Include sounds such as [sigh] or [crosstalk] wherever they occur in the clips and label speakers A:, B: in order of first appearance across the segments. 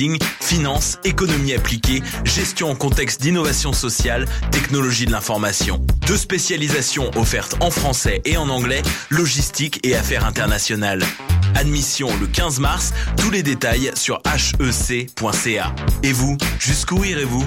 A: marketing, finance, économie appliquée, gestion en contexte d'innovation sociale, technologie de l'information. Deux spécialisations offertes en français et en anglais, logistique et affaires internationales. Admission le 15 mars, tous les détails sur hec.ca. Et vous, jusqu'où irez-vous?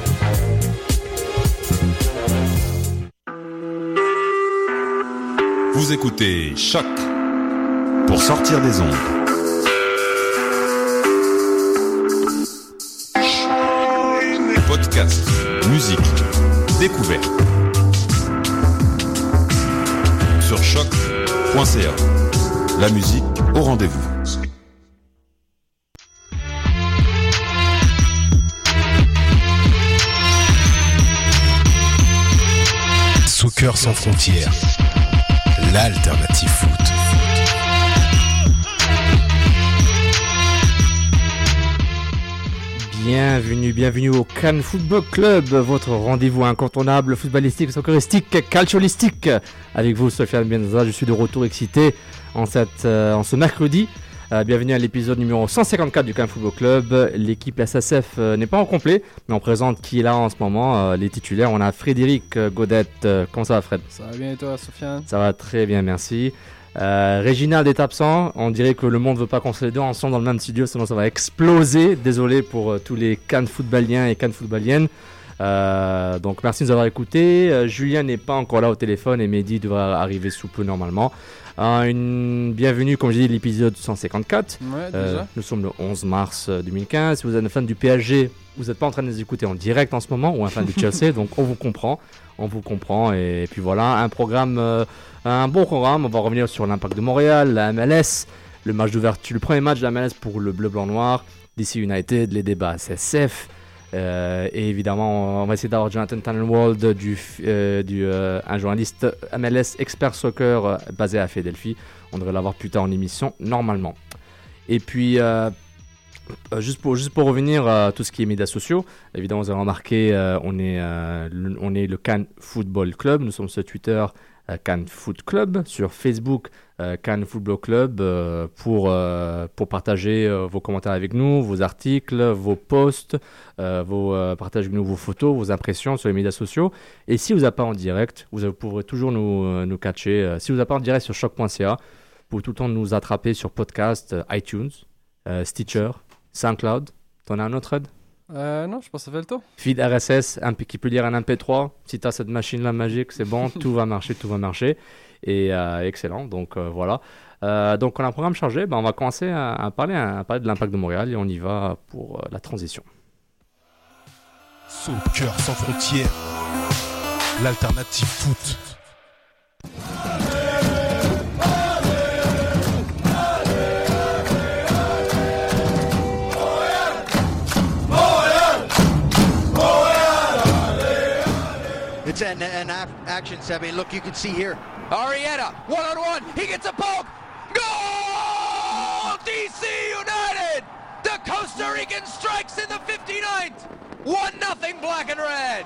B: Vous écoutez Choc pour sortir des ondes. Podcast, musique, découverte. Sur choc.ca. La musique au rendez-vous.
C: Soccer sans frontières, l'alternative foot.
D: Bienvenue, bienvenue au Cannes Football Club, votre rendez-vous incontournable footballistique, socceristique, calciolistique. Avec vous, Sofiane Benza, je suis de retour excité en, cette, euh, en ce mercredi. Euh, bienvenue à l'épisode numéro 154 du Cannes Football Club. L'équipe SSF euh, n'est pas en complet, mais on présente qui est là en ce moment, euh, les titulaires. On a Frédéric Godette. Comment ça va, Fred?
E: Ça va bien et toi, Sofiane?
D: Ça va très bien, merci. Réginald est absent. On dirait que le monde veut pas qu'on soit les deux ensemble dans le même studio, sinon ça va exploser. Désolé pour tous les cannes footballiens et cannes footballiennes. Euh, donc merci de nous avoir écoutés. Euh, Julien n'est pas encore là au téléphone et Mehdi devra arriver sous peu normalement. Euh, une bienvenue, comme j'ai dit, l'épisode 154.
E: Ouais,
D: Euh,
E: déjà.
D: nous sommes le 11 mars euh, 2015. Si vous êtes un fan du PSG, vous n'êtes pas en train de nous écouter en direct en ce moment, ou un fan du [laughs] Chelsea, donc on vous comprend. On vous comprend. Et, puis voilà, un programme, euh, un bon programme. On va revenir sur l'impact de Montréal, la MLS, le match d'ouverture, le premier match de la MLS pour le bleu, blanc, noir, DC United, les débats SSF. Euh, et évidemment, on va essayer d'avoir Jonathan Tannenwald, du, euh, du, euh, un journaliste MLS expert soccer basé à Philadelphie. On devrait l'avoir plus tard en émission, normalement. Et puis, juste, pour, juste pour revenir à tout ce qui est médias sociaux, évidemment, vous avez remarqué, on, est, on est le Cannes Football Club. Nous sommes sur Twitter, Cannes Foot Club. Sur Facebook, Cannes Football Club, euh, pour, euh, pour partager euh, vos commentaires avec nous, vos articles, vos posts, euh, vos, euh, partagez avec nous vos photos, vos impressions sur les médias sociaux. Et si vous n'avez pas en direct, vous, pourrez toujours nous, euh, nous catcher. Euh, si vous n'avez pas en direct sur choc.ca, vous pouvez tout le temps nous attraper sur podcast, euh, iTunes, euh, Stitcher, SoundCloud. T'en as un autre, Ed
E: Euh, non, je pense que ça fait le tour.
D: Feed RSS, un qui peut lire un MP3. Si tu as cette machine-là magique, c'est bon, [laughs] tout va marcher, tout va marcher. Et euh, excellent, donc euh, voilà. Euh, donc on a un programme chargé, ben, on va commencer à, à parler, à parler de l'impact de Montréal et on y va pour euh, la transition.
C: Soccer sans frontières, l'alternative foot.
F: It's an, an ac- action, Seven. Look, you can see here.
G: Arietta, one on one. He gets a poke. Goal! DC United! The Costa Rican strikes in the 59th. 1 nothing black and red.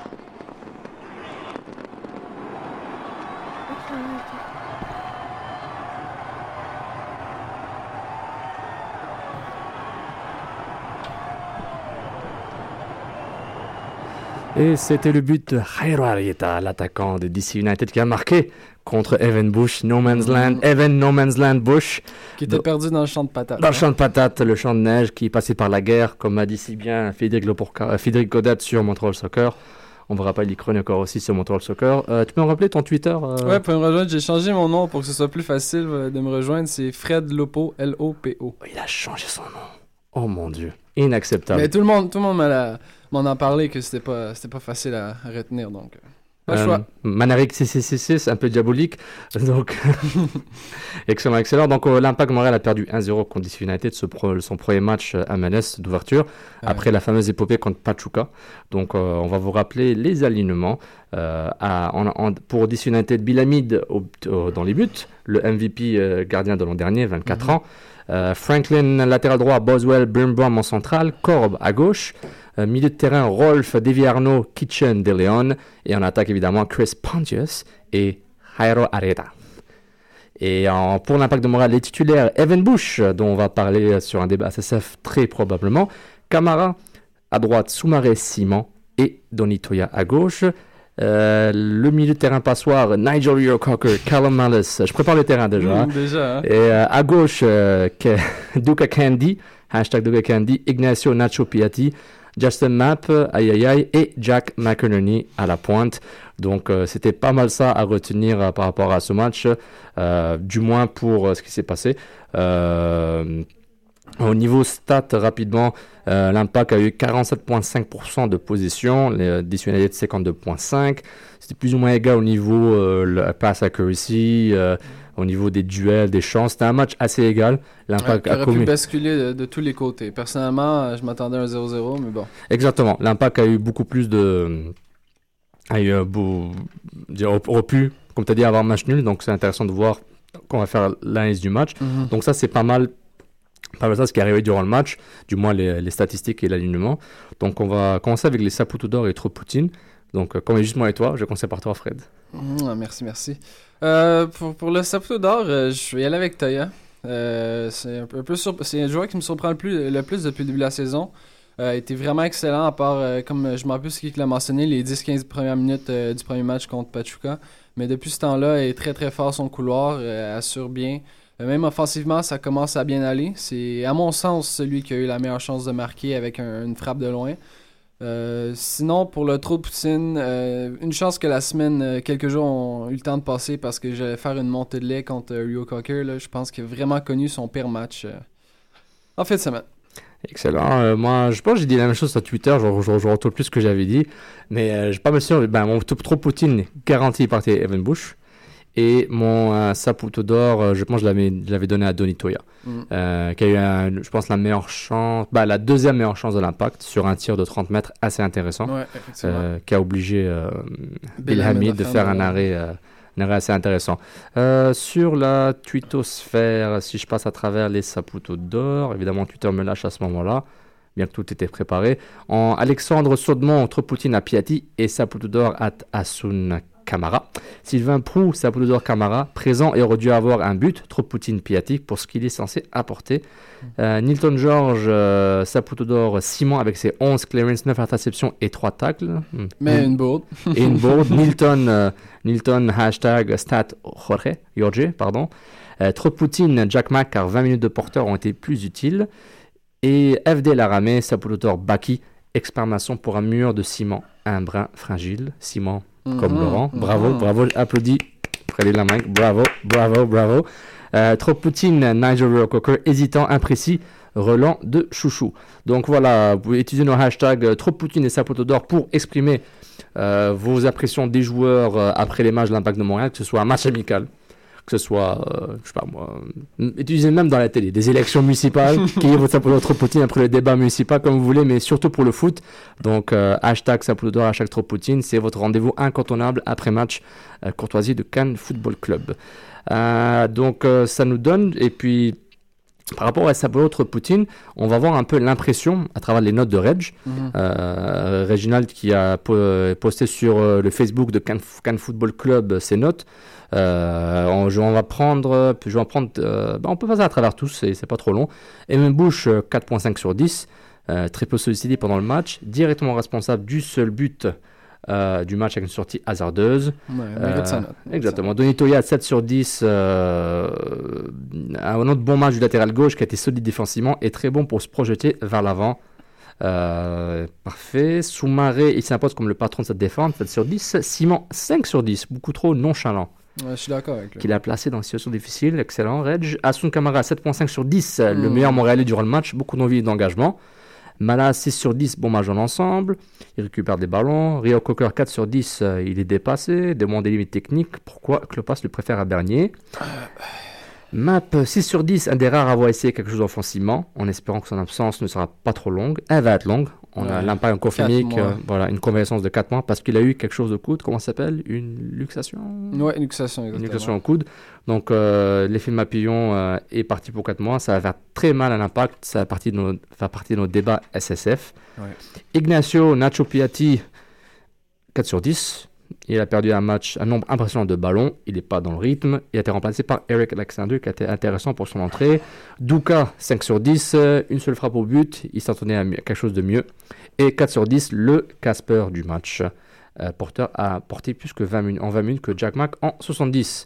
D: Et c'était le but de Jairo Arieta, l'attaquant de DC United, qui a marqué contre Evan Bush, No Man's Land, Evan No Man's Land Bush,
E: Qui était perdu dans le champ de patates.
D: dans le champ de patates, le champ de neige qui passait par la guerre, comme a dit si bien Frédéric, Loporca- euh, Frédéric Godet sur Montreal Soccer. On vous rappelle, il chroniqueur aussi sur Montreal Soccer. Euh, tu peux me rappeler ton Twitter euh,
E: Ouais, pour me rejoindre, j'ai changé mon nom pour que ce soit plus facile euh, de me rejoindre. C'est Fred Lopo, L-O-P-O.
D: Il a changé son nom. Oh mon dieu, inacceptable.
E: Mais tout le monde, tout le monde m'en a parlé que c'était pas, c'était pas facile à, retenir, donc. euh, Pas
D: Euh,
E: choix.
D: Un peu diabolique. [laughs] Donc, [laughs] excellent, excellent. Donc, euh, l'Impact Montréal a perdu 1-0 contre DC United, ce pro- son premier match euh, à MLS d'ouverture, après la fameuse épopée contre Pachuca. Donc, euh, on va vous rappeler les alignements. À- en- en- pour DC United, Bilamid au- au- dans les buts, le MVP euh, gardien de l'an dernier, 24 ans. Euh, Franklin, latéral droit, Boswell, Birnbaum en centrale, Corb à gauche. Euh, milieu de terrain, Rolf, Deviarno, Kitchen, De Leon. Et en attaque, évidemment, Chris Pontius et Jairo Areta. Et en- pour l'impact de Montréal, les titulaires, Evan Bush, dont on va parler sur un débat SSF très probablement. Camara à droite, Soumaré, Simon et Donitoya à gauche. Euh, le milieu de terrain passoire, Nigel Rio-Cocker, Callum Mallis. Je prépare le terrain déjà. hein.
E: Mmh, déjà, hein.
D: Et euh, à gauche, euh, [laughs] Duca Candy, hashtag Duca Candy, Ignacio Nacho Piatti, Justin Mapp, aïe aïe aïe, et Jack McInerney à la pointe. Donc euh, c'était pas mal ça à retenir par rapport à ce match, du moins pour ce qui s'est passé. Au niveau stats, rapidement, euh, l'Impact a eu 47,5% de possession, les DC United 52,5%. C'était plus ou moins égal au niveau euh, le pass accuracy, euh, au niveau des duels, des chances. C'était un match assez égal. L'Impact a
E: aurait pu
D: commis.
E: basculer de, de tous les côtés. Personnellement, euh, je m'attendais à un 0-0, mais bon.
D: Exactement. L'Impact a eu beaucoup plus de. a eu beau... aurait pu, comme tu as dit, avoir un match nul. Donc c'est intéressant de voir qu'on va faire l'analyse du match.
E: Mhm.
D: Donc ça, c'est pas mal. Pas mal ça, ce qui est arrivé durant le match, du moins les, statistiques et l'alignement. Donc on va commencer avec les Saputo d'or et trop Poutine. Donc euh, comme juste moi et toi, je vais commencer par toi, Fred.
E: Mmh, merci, merci. Euh, pour, pour le Saputo d'or, euh, je vais y aller avec. Euh, c'est un peu, un peu surp- c'est un joueur qui me surprend le plus, depuis le début de la saison. Euh, était vraiment excellent, à part, comme je m'en rappelle ce qu'il l'a mentionné, les 10-15 premières minutes du premier match contre Pachuca. Mais depuis ce temps-là, il est très très fort son couloir, assure bien. Même offensivement, ça commence à bien aller. C'est, à mon sens, celui qui a eu la meilleure chance de marquer avec un- une frappe de loin. Euh, sinon, pour le trop de Poutine, euh, une chance que la semaine, euh, quelques jours ont eu le temps de passer parce que j'allais faire une montée de lait contre Rio Cocker. Là, je pense qu'il a vraiment connu son pire match en fin de semaine.
D: Excellent. Moi, je pense que j'ai dit la même chose sur Twitter. Je, je, je retourne plus ce que j'avais dit. Mais je suis pas sûr. Ben, mon trop Poutine garanti par Evan Bush. Et mon euh, Saputo d'or, euh, je pense que je l'avais, donné à Donitoya.
E: Mm.
D: Euh, qui a eu, un- je pense, la meilleure chance, bah, la deuxième meilleure chance de l'impact sur un tir de 30 mètres assez intéressant.
E: Ouais,
D: euh, qui a obligé Bill
E: Belhamid
D: Hamid
E: à
D: de
E: faire un-
D: arrêt, un arrêt assez intéressant. Sur la twittosphère, si je passe à travers les Saputo d'or, évidemment Twitter me lâche à ce moment-là, bien que tout était préparé. En Alexandre Saudemont entre Poutine à Piatti et Saputo d'or à Asun Kamara. Sylvain Prou, Saputo d'or Kamara, présent et aurait dû avoir un but, trop Poutine Piatti, pour ce qu'il est censé apporter. Euh, Nilton George, euh, Saputo d'or Simon avec ses 11 clearances, 9 interceptions et 3 tacles. Hmm.
E: Mais
D: Hmm
E: une bourde.
D: et une board. [laughs] Nilton, euh, Nilton, hashtag stat Jorge, Jorge, pardon. Euh, trop Poutine, Jack Mack, car 20 minutes de porteur ont été plus utiles. Et FD Laramé, Sapulotor Baki, exclamation pour un mur de ciment, un brin fragile. Ciment comme
E: Mhm,
D: Laurent. Bravo,
E: mhm.
D: bravo, applaudis. Prenez la main, bravo, bravo, bravo. Euh, trop Poutine, Nigel Cocker, hésitant, imprécis, relant de chouchou. Donc voilà, vous pouvez utiliser nos hashtags euh, trop Poutine et Sapotodor pour exprimer euh, vos impressions des joueurs euh, après les matchs de l'Impact de Montréal, que ce soit un match amical, que ce soit, euh, je sais pas moi, euh, utilisez même dans la télé, des élections municipales, qui est votre trop Poutine après le débat municipal, comme vous voulez, mais surtout pour le foot. Donc euh, hashtag Sapotodor, hashtag trop Poutine, c'est votre rendez-vous incontournable après match euh, courtoisie de Cannes Football Club. Euh, donc euh, ça nous donne, et puis par rapport à sa autre Poutine, on va voir un peu l'impression à travers les notes de Reg.
E: Mhm.
D: Euh, Reginald qui a po- posté sur euh, le Facebook de Cannes, Football Club euh, ses notes. Euh, on, je- on va prendre, je vais en prendre, euh, bah, on peut passer à travers tous, c'est pas trop long. Evan Bush euh, 4.5 sur 10. euh, très peu sollicité pendant le match, directement responsable du seul but euh, du match avec une sortie hasardeuse.
E: Ouais,
D: Euh. Exactement. Donny Toya, 7 sur 10. euh, un autre bon match du latéral gauche qui a été solide défensivement et très bon pour se projeter vers l'avant. Euh, parfait. Soumaré, il s'impose comme le patron de cette défense, 7 sur 10. Simon, 5 sur 10. Beaucoup trop nonchalant.
E: Ouais, je suis d'accord avec lui.
D: Qu'il a placé dans une situation difficile. Excellent. Reg. Asun Kamara, 7.5 sur 10. Le
E: Mm.
D: meilleur Montréalais durant le match. Beaucoup d'envie et d'engagement. Mala, 6 sur 10. Bon match dans l'ensemble. Il récupère des ballons. Rio Cocker, 4 sur 10. euh, il est dépassé. Demande des limites techniques. Pourquoi Klopas le préfère à Bernier Map 6 sur 10, un des rares à avoir essayé quelque chose offensivement, en espérant que son absence ne sera pas trop longue. Elle va être longue. On a l'impact en confirmé
E: Quatre
D: que,
E: mois.
D: voilà, une convalescence de 4 mois parce qu'il a eu quelque chose de coude. Comment ça s'appelle? Une luxation?
E: Ouais, une luxation,
D: Une
E: exactement.
D: luxation au coude. Donc, euh, l'effet Mapillon euh, est parti pour 4 mois. Ça va faire très mal à l'impact. Ça va partie de nos, faire partie de nos débats SSF.
E: Ouais.
D: Ignacio Nacho Piatti, 4 sur 10. Il a perdu un match, un nombre impressionnant de ballons. Il n'est pas dans le rythme. Il a été remplacé par Eric Alexander, qui a été intéressant pour son entrée. Duka, 5 sur 10. euh, Une seule frappe au but. Il s'attendait à quelque chose de mieux. Et 4 sur 10, le Casper du match. Euh, porteur a porté plus que 20 minutes, en 20 minutes que Jack Mack en 70.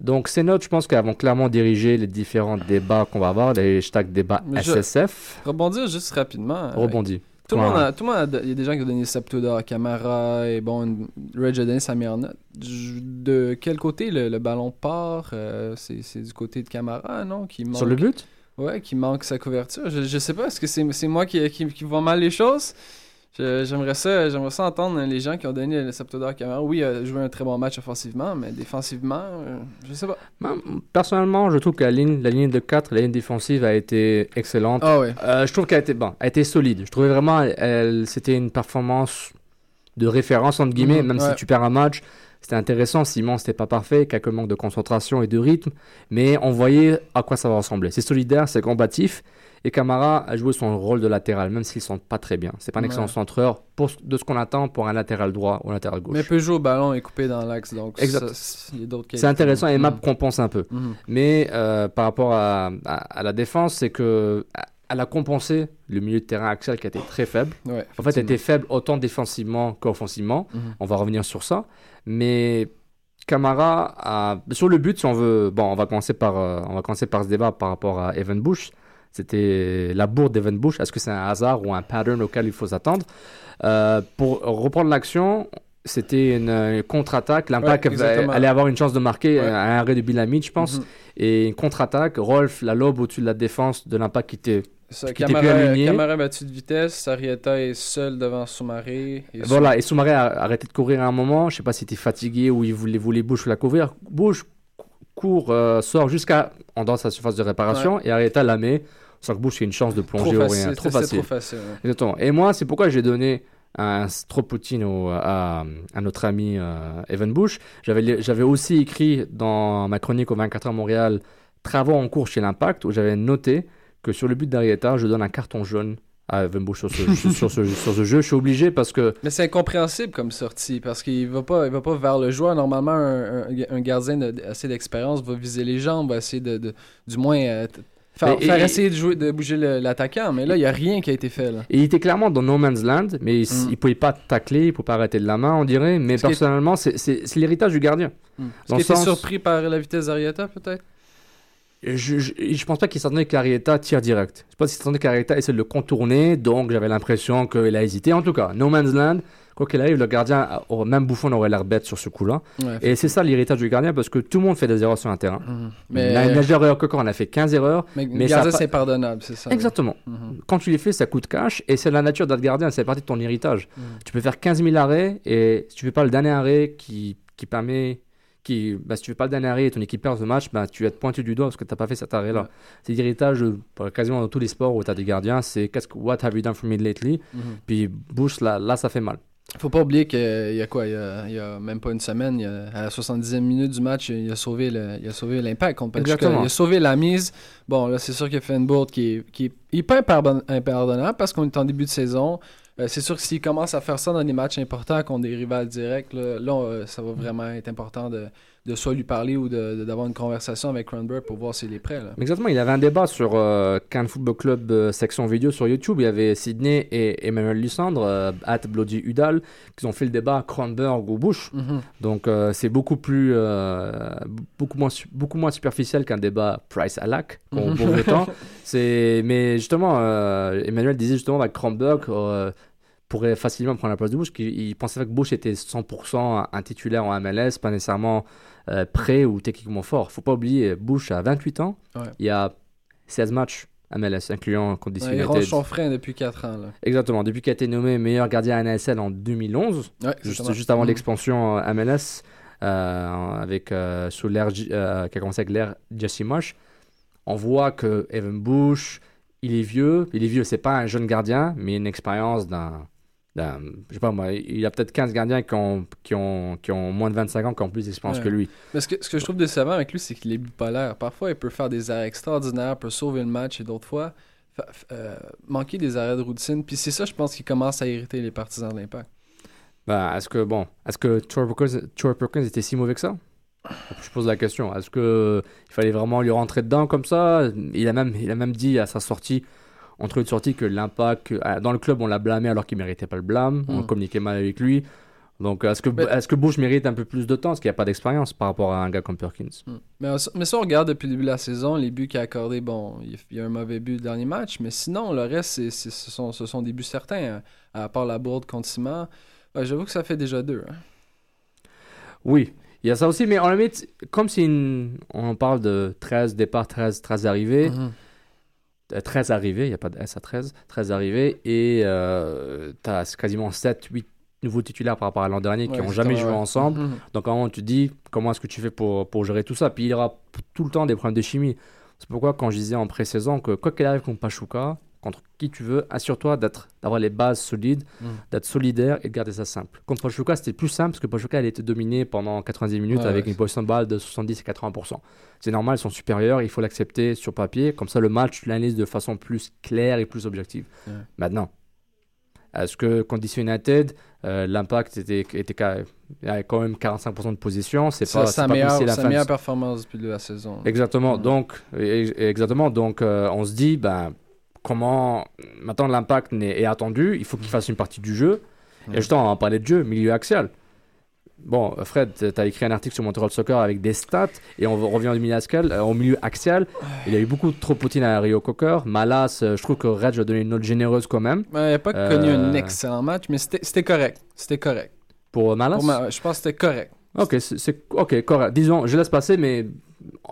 D: Donc ces notes, je pense qu'elles vont clairement diriger les différents débats qu'on va avoir, les hashtags débats
E: Mais
D: SSF.
E: Rebondir juste rapidement. euh,
D: Rebondis.
E: Tout le monde, a- tout le monde a- il y a des gens qui ont donné Septuda, Camara et bon, Reg a donné sa meilleure note. De quel côté le, le ballon part euh, C'est du côté de Camara, non qui manque,
D: Sur le but?
E: Ouais, qui manque sa couverture. Je, je sais pas, est-ce que c'est moi qui, qui, qui vois mal les choses? J'aimerais ça, j'aimerais ça entendre les gens qui ont donné le Septuda à Camara. Oui, il a joué un très bon match offensivement, mais défensivement, euh, je sais pas.
D: Ben, Personnellement, je trouve que la ligne, la ligne de 4, la ligne défensive a été excellente.
E: Ah ouais.
D: Euh, je trouve qu'elle a été, bon, a été solide. Je trouvais vraiment, elle, c'était une performance de référence, entre guillemets,
E: Mhm,
D: même
E: ouais.
D: si tu perds un match. C'était intéressant, Simon, c'était pas parfait, quelques manques de concentration et de rythme, mais on voyait à quoi ça va ressembler. C'est solidaire, c'est combatif, et Camara a joué son rôle de latéral, même s'il ne sent pas très bien. C'est pas un
E: Ouais.
D: excellent centreur pour, de ce qu'on attend pour un latéral droit ou un latéral gauche.
E: Mais peut jouer au ballon et couper dans l'axe, donc c'est-
D: intéressant et Map compense un peu.
E: Mhm.
D: Mais euh, par rapport à, à- à la défense, c'est que elle a compensé le milieu de terrain Axel qui a été très faible.
E: Ouais,
D: En fait, elle était faible autant défensivement qu'offensivement.
E: Mhm.
D: On va revenir sur ça. Mais Camara, a... sur le but, si on veut, bon, on va commencer par, euh, on va commencer par ce débat par rapport à Evan Bush. C'était la bourde d'Evan Bush. Est-ce que c'est un hasard ou un pattern auquel il faut s'attendre? Euh, Pour reprendre l'action, c'était une, contre-attaque. L'impact
E: Ouais,
D: allait avoir une chance de marquer
E: Ouais.
D: euh, un arrêt de Bilamid, je pense.
E: Mhm.
D: Et une contre-attaque, Rolf, la lobe au-dessus de la défense de l'impact qui était.
E: Ça,
D: qui était plus
E: Camara,
D: aligné.
E: Camara battu de vitesse, Arietta est seul devant Soumaré. et
D: Voilà, et Soumaré a arrêté de courir à un moment. Je sais pas s'il était fatigué ou il voulait, voulait Bush la couvrir. Bush cou- court, euh, sort jusqu'à en dans sa surface de réparation et Arietta la met. Bush ait une chance de plonger
E: facile,
D: rien. Trop facile.
E: trop facile. ouais.
D: Exactement. Et moi, c'est pourquoi j'ai donné un Stropoutine au- à, à notre ami euh, Evan Bush. J'avais aussi écrit dans ma chronique au 24 heures Montréal Travaux en cours chez l'Impact où j'avais noté que sur le but d'Arietta, je donne un carton jaune à Evan Bush sur ce, [laughs] sur, ce, sur ce jeu. Je suis obligé parce que
E: Mais c'est incompréhensible comme sortie parce qu'il va pas, il va pas vers le joueur. Normalement, un, un- un gardien de, assez d'expérience va viser les jambes, va essayer de, de- du moins euh, faire,
D: Mais-
E: faire
D: et-
E: essayer de jouer, de bouger l'attaquant. Mais là, il y a rien qui a été fait là.
D: Et il était clairement dans no man's land, mais il,
E: Mm.
D: il pouvait pas tacler, il pouvait pas arrêter de la main, on dirait. Mais personnellement, c'est- l'héritage du gardien.
E: Est-ce
D: Dans le
E: était
D: sens-
E: surpris par la vitesse d'Arietta peut-être?
D: Je, je, je pense pas qu'il s'attendait qu'Arietta tire direct. Je pense qu'il s'attendait qu'Arietta essaie de le contourner, donc j'avais l'impression qu'il a hésité. En tout cas, no man's land, quoi qu'il arrive, le gardien, même Bouffon aurait l'air bête sur ce coup-là.
E: Ouais,
D: Et c'est ça l'héritage du gardien, parce que tout le monde fait des erreurs sur un terrain.
E: Mhm.
D: Mais Reo-Cocker en a fait 15 erreurs.
E: mais,
D: mais
E: gardien,
D: pas-
E: c'est pardonnable, c'est ça.
D: Exactement.
E: Mhm.
D: Quand tu les fais, ça coûte cash, et c'est la nature d'être gardien, c'est partie de ton héritage.
E: Mhm.
D: Tu peux faire 15 000 arrêts, et si tu fais pas le dernier arrêt qui, qui permet. Qui, bah, si tu fais pas le dernier arrêt et ton équipe perd ce match, bah, tu vas être pointu du doigt parce que tu n'as pas fait cet arrêt-là.
E: Ouais.
D: C'est l'héritage euh, quasiment dans tous les sports où tu as des gardiens. C'est qu'est-ce que What have you done for me lately?
E: Mhm.
D: Puis Bush, là, là, ça fait mal.
E: Faut pas oublier qu'il y a quoi, il y a, il y a même pas une semaine, il y a- à la 70e minute du match, il a sauvé le- il a sauvé l'impact contre.
D: Exactement.
E: Il a sauvé la mise. Bon, là, c'est sûr qu'il a fait une bourde qui est, qui est hyper impardon- impardonnable parce qu'on est en début de saison. Euh, c'est sûr que s'il commence à faire ça dans des matchs importants contre des rivales directs, là, là, euh, ça va vraiment être important de, de soit lui parler ou d'avoir une conversation avec Cronenberg pour voir s'il est prêt. Là.
D: Exactement, il y avait un débat sur euh, Cannes Football Club euh, section vidéo sur YouTube. Il y avait Sydney et Emmanuel Lussandre, euh, at Bloody Udall, qui ont fait le débat Kronberg ou Bush.
E: Mhm.
D: Donc euh, c'est beaucoup plus, beaucoup moins, beaucoup moins superficiel qu'un débat Price à lac
E: Mhm.
D: temps. [laughs] C'est, mais justement, Emmanuel disait justement avec Kronberg euh, pourrait facilement prendre la place de Bush. qu'il- Il pensait que Bush était 100% un titulaire en MLS, pas nécessairement euh, prêt ou techniquement fort. Faut pas oublier, Bush a 28 ans.
E: Ouais.
D: Il y a 16 matchs MLS, incluant Condition
E: Ouais, il range frein depuis 4 ans. Là.
D: Exactement, depuis qu'il a été nommé meilleur gardien NASL en 2011,
E: Ouais,
D: juste, avant
E: Mhm.
D: l'expansion euh, MLS, euh, avec, euh, sous l'ère, euh, qui a commencé avec l'ère Jesse Marsh, on voit que Evan Bush, il est vieux, il est vieux, c'est pas un jeune gardien, mais une expérience d'un, d'un- je sais pas moi, il y a peut-être 15 gardiens qui ont, qui ont, qui ont moins de 25 ans, qui ont plus d'expérience
E: Ouais.
D: que lui.
E: Mais ce que, ce que je trouve décevant avec lui, c'est qu'il est bipolaire. Parfois, il peut faire des arrêts extraordinaires, peut sauver le match, et d'autres fois, euh, manquer des arrêts de routine. Puis c'est ça, je pense, qui commence à irriter les partisans de l'Impact.
D: Ben, est-ce que, bon, est-ce que Troy Perkins était si mauvais que ça? Je pose la question. Est-ce que il fallait vraiment lui rentrer dedans comme ça? Il a, même, il a même dit à sa sortie, entre une sortie, que l'impact, euh, dans le club, on l'a blâmé alors qu'il méritait pas le blâme. On
E: Mm.
D: communiquait mal avec lui. Donc, est-ce que,
E: Mais-
D: est-ce que Bush mérite un peu plus de temps? Parce qu'il n'y a pas d'expérience par rapport à un gars comme Perkins?
E: Mm. Mais, mais ça, on regarde depuis le début de la saison, les buts qu'il a accordés, bon, il y a- un mauvais but le dernier match, mais sinon, le reste, c'est, c'est- ce, sont, ce sont des buts certains, hein. à part la bourde contre Simon. Ouais, j'avoue que ça fait déjà deux. hein.
D: Oui, il y a ça aussi, mais en limite, comme une. On parle de 13 départs, 13, 13 arrivées.
E: Mhm.
D: Euh, 13 arrivés, il n'y a pas de S à 13, 13 arrivés, et euh, tu as quasiment 7, 8 nouveaux titulaires par rapport à l'an dernier qui n'ont jamais joué
E: ouais.
D: ensemble.
E: Mhm.
D: Donc à un moment, tu te dis, comment est-ce que tu fais pour, pour gérer tout ça? Puis il y aura tout le temps des problèmes de chimie. C'est pourquoi, quand je disais en pré-saison que quoi qu'il arrive contre Pachuca, contre qui tu veux, assure-toi d'être, d'avoir les bases solides,
E: Mm.
D: d'être solidaire et de garder ça simple. Contre Pachuca, c'était plus simple parce que Pachuca, elle était dominée pendant 90 minutes avec
E: ouais.
D: une position de balle de 70 à 80%. C'est normal, ils sont supérieurs, il faut l'accepter sur papier. Comme ça, le match, tu l'analyses de façon plus claire et plus objective.
E: Ouais.
D: Maintenant, est-ce que Condition United, euh, l'impact était, était quand même 45% de position C'est pas,
E: sa
D: pas
E: meilleure,
D: la
E: sa
D: fin de-
E: meilleure performance depuis de la saison.
D: Exactement. Donc, exactement. Donc, euh, on se dit, ben, comment maintenant l'impact n'est- est attendu Il faut qu'il fasse une partie du jeu. Et justement, on va parler de jeu, milieu axial. Bon, Fred, tu as écrit un article sur Montreal Soccer avec des stats et on revient au milieu axial. euh, au milieu axial il y a eu beaucoup trop de poutine à Rio Cocker. Malas, euh, je trouve que Red a donné une note généreuse quand même.
E: Ouais, il n'a pas
D: Euh,
E: connu un excellent match, mais c'était, correct. C'était correct.
D: Pour Malas?
E: Pour ma- je pense que c'était correct.
D: Ok, c'est ok, correct. Disons, je laisse passer, mais,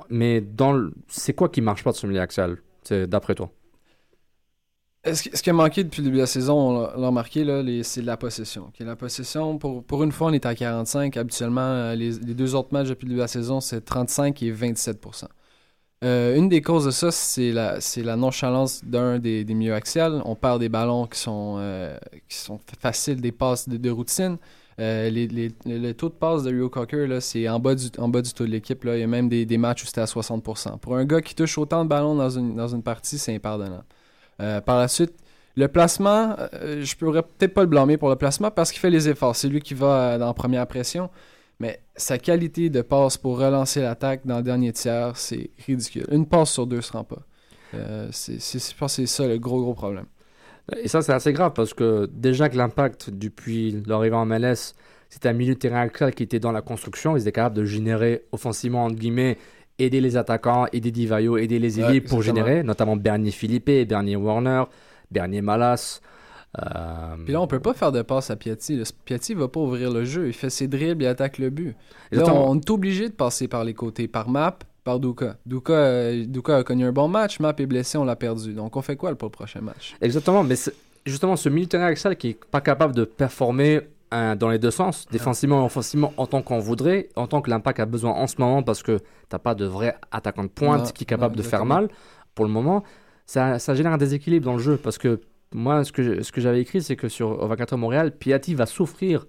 D: mais dans le- c'est quoi qui marche pas de ce milieu axial C'est d'après toi?
E: Ce qui, ce qui a manqué depuis le début de la saison, on l'a- remarqué, c'est la possession. La possession, pour, une fois, on est à 45. Habituellement, euh, les, deux autres matchs depuis le début de la saison, c'est 35 et 27% Euh, Une des causes de ça, c'est la, nonchalance d'un des, milieux axiales. On perd des ballons qui sont, euh, faciles, des passes de, routine. Euh, le taux de passe de Rio Cocker, c'est en bas, du, taux de l'équipe. Il y a même des, des matchs où c'était à 60%. Pour un gars qui touche autant de ballons dans une, dans une partie, c'est impardonnable. Euh, par la suite, le placement, euh, je pourrais peut-être pas le blâmer pour le placement parce qu'il fait les efforts. C'est lui qui va euh, dans la première pression. Mais sa qualité de passe pour relancer l'attaque dans le dernier tiers, c'est ridicule. Une passe sur deux se rend pas. C'est, je c'est ça le gros, gros problème.
D: Et ça, c'est assez grave parce que déjà que l'impact, depuis leur arrivée en MLS, c'était un milieu de terrain axial qui était dans la construction. Ils étaient capables de générer offensivement, entre guillemets, aider les attaquants, aider Divayo, aider les ailiers
E: Ouais,
D: pour générer, notamment Bernier Philippe, Bernier Warner, Bernier Malas. Euh,
E: Puis là, on peut pas faire de passe à Piatti. là. Piatti va pas ouvrir le jeu. Il fait ses dribbles, il attaque le but. Là, on est obligé de passer par les côtés, par Map, par Duka. Duka, euh, Duka a connu un bon match, Map est blessé, on l'a perdu. Donc on fait quoi pour le prochain match?
D: Exactement, mais justement, ce terrain axial qui est pas capable de performer dans les deux sens, défensivement et offensivement, en tant qu'on voudrait, en tant que l'impact a besoin en ce moment, parce que t'as pas de vrai attaquant de pointe qui est capable de faire mal, pour le moment, ça, ça génère un déséquilibre dans le jeu, parce que moi, ce que, ce que j'avais écrit, c'est que sur 24 Montréal, Piatti va souffrir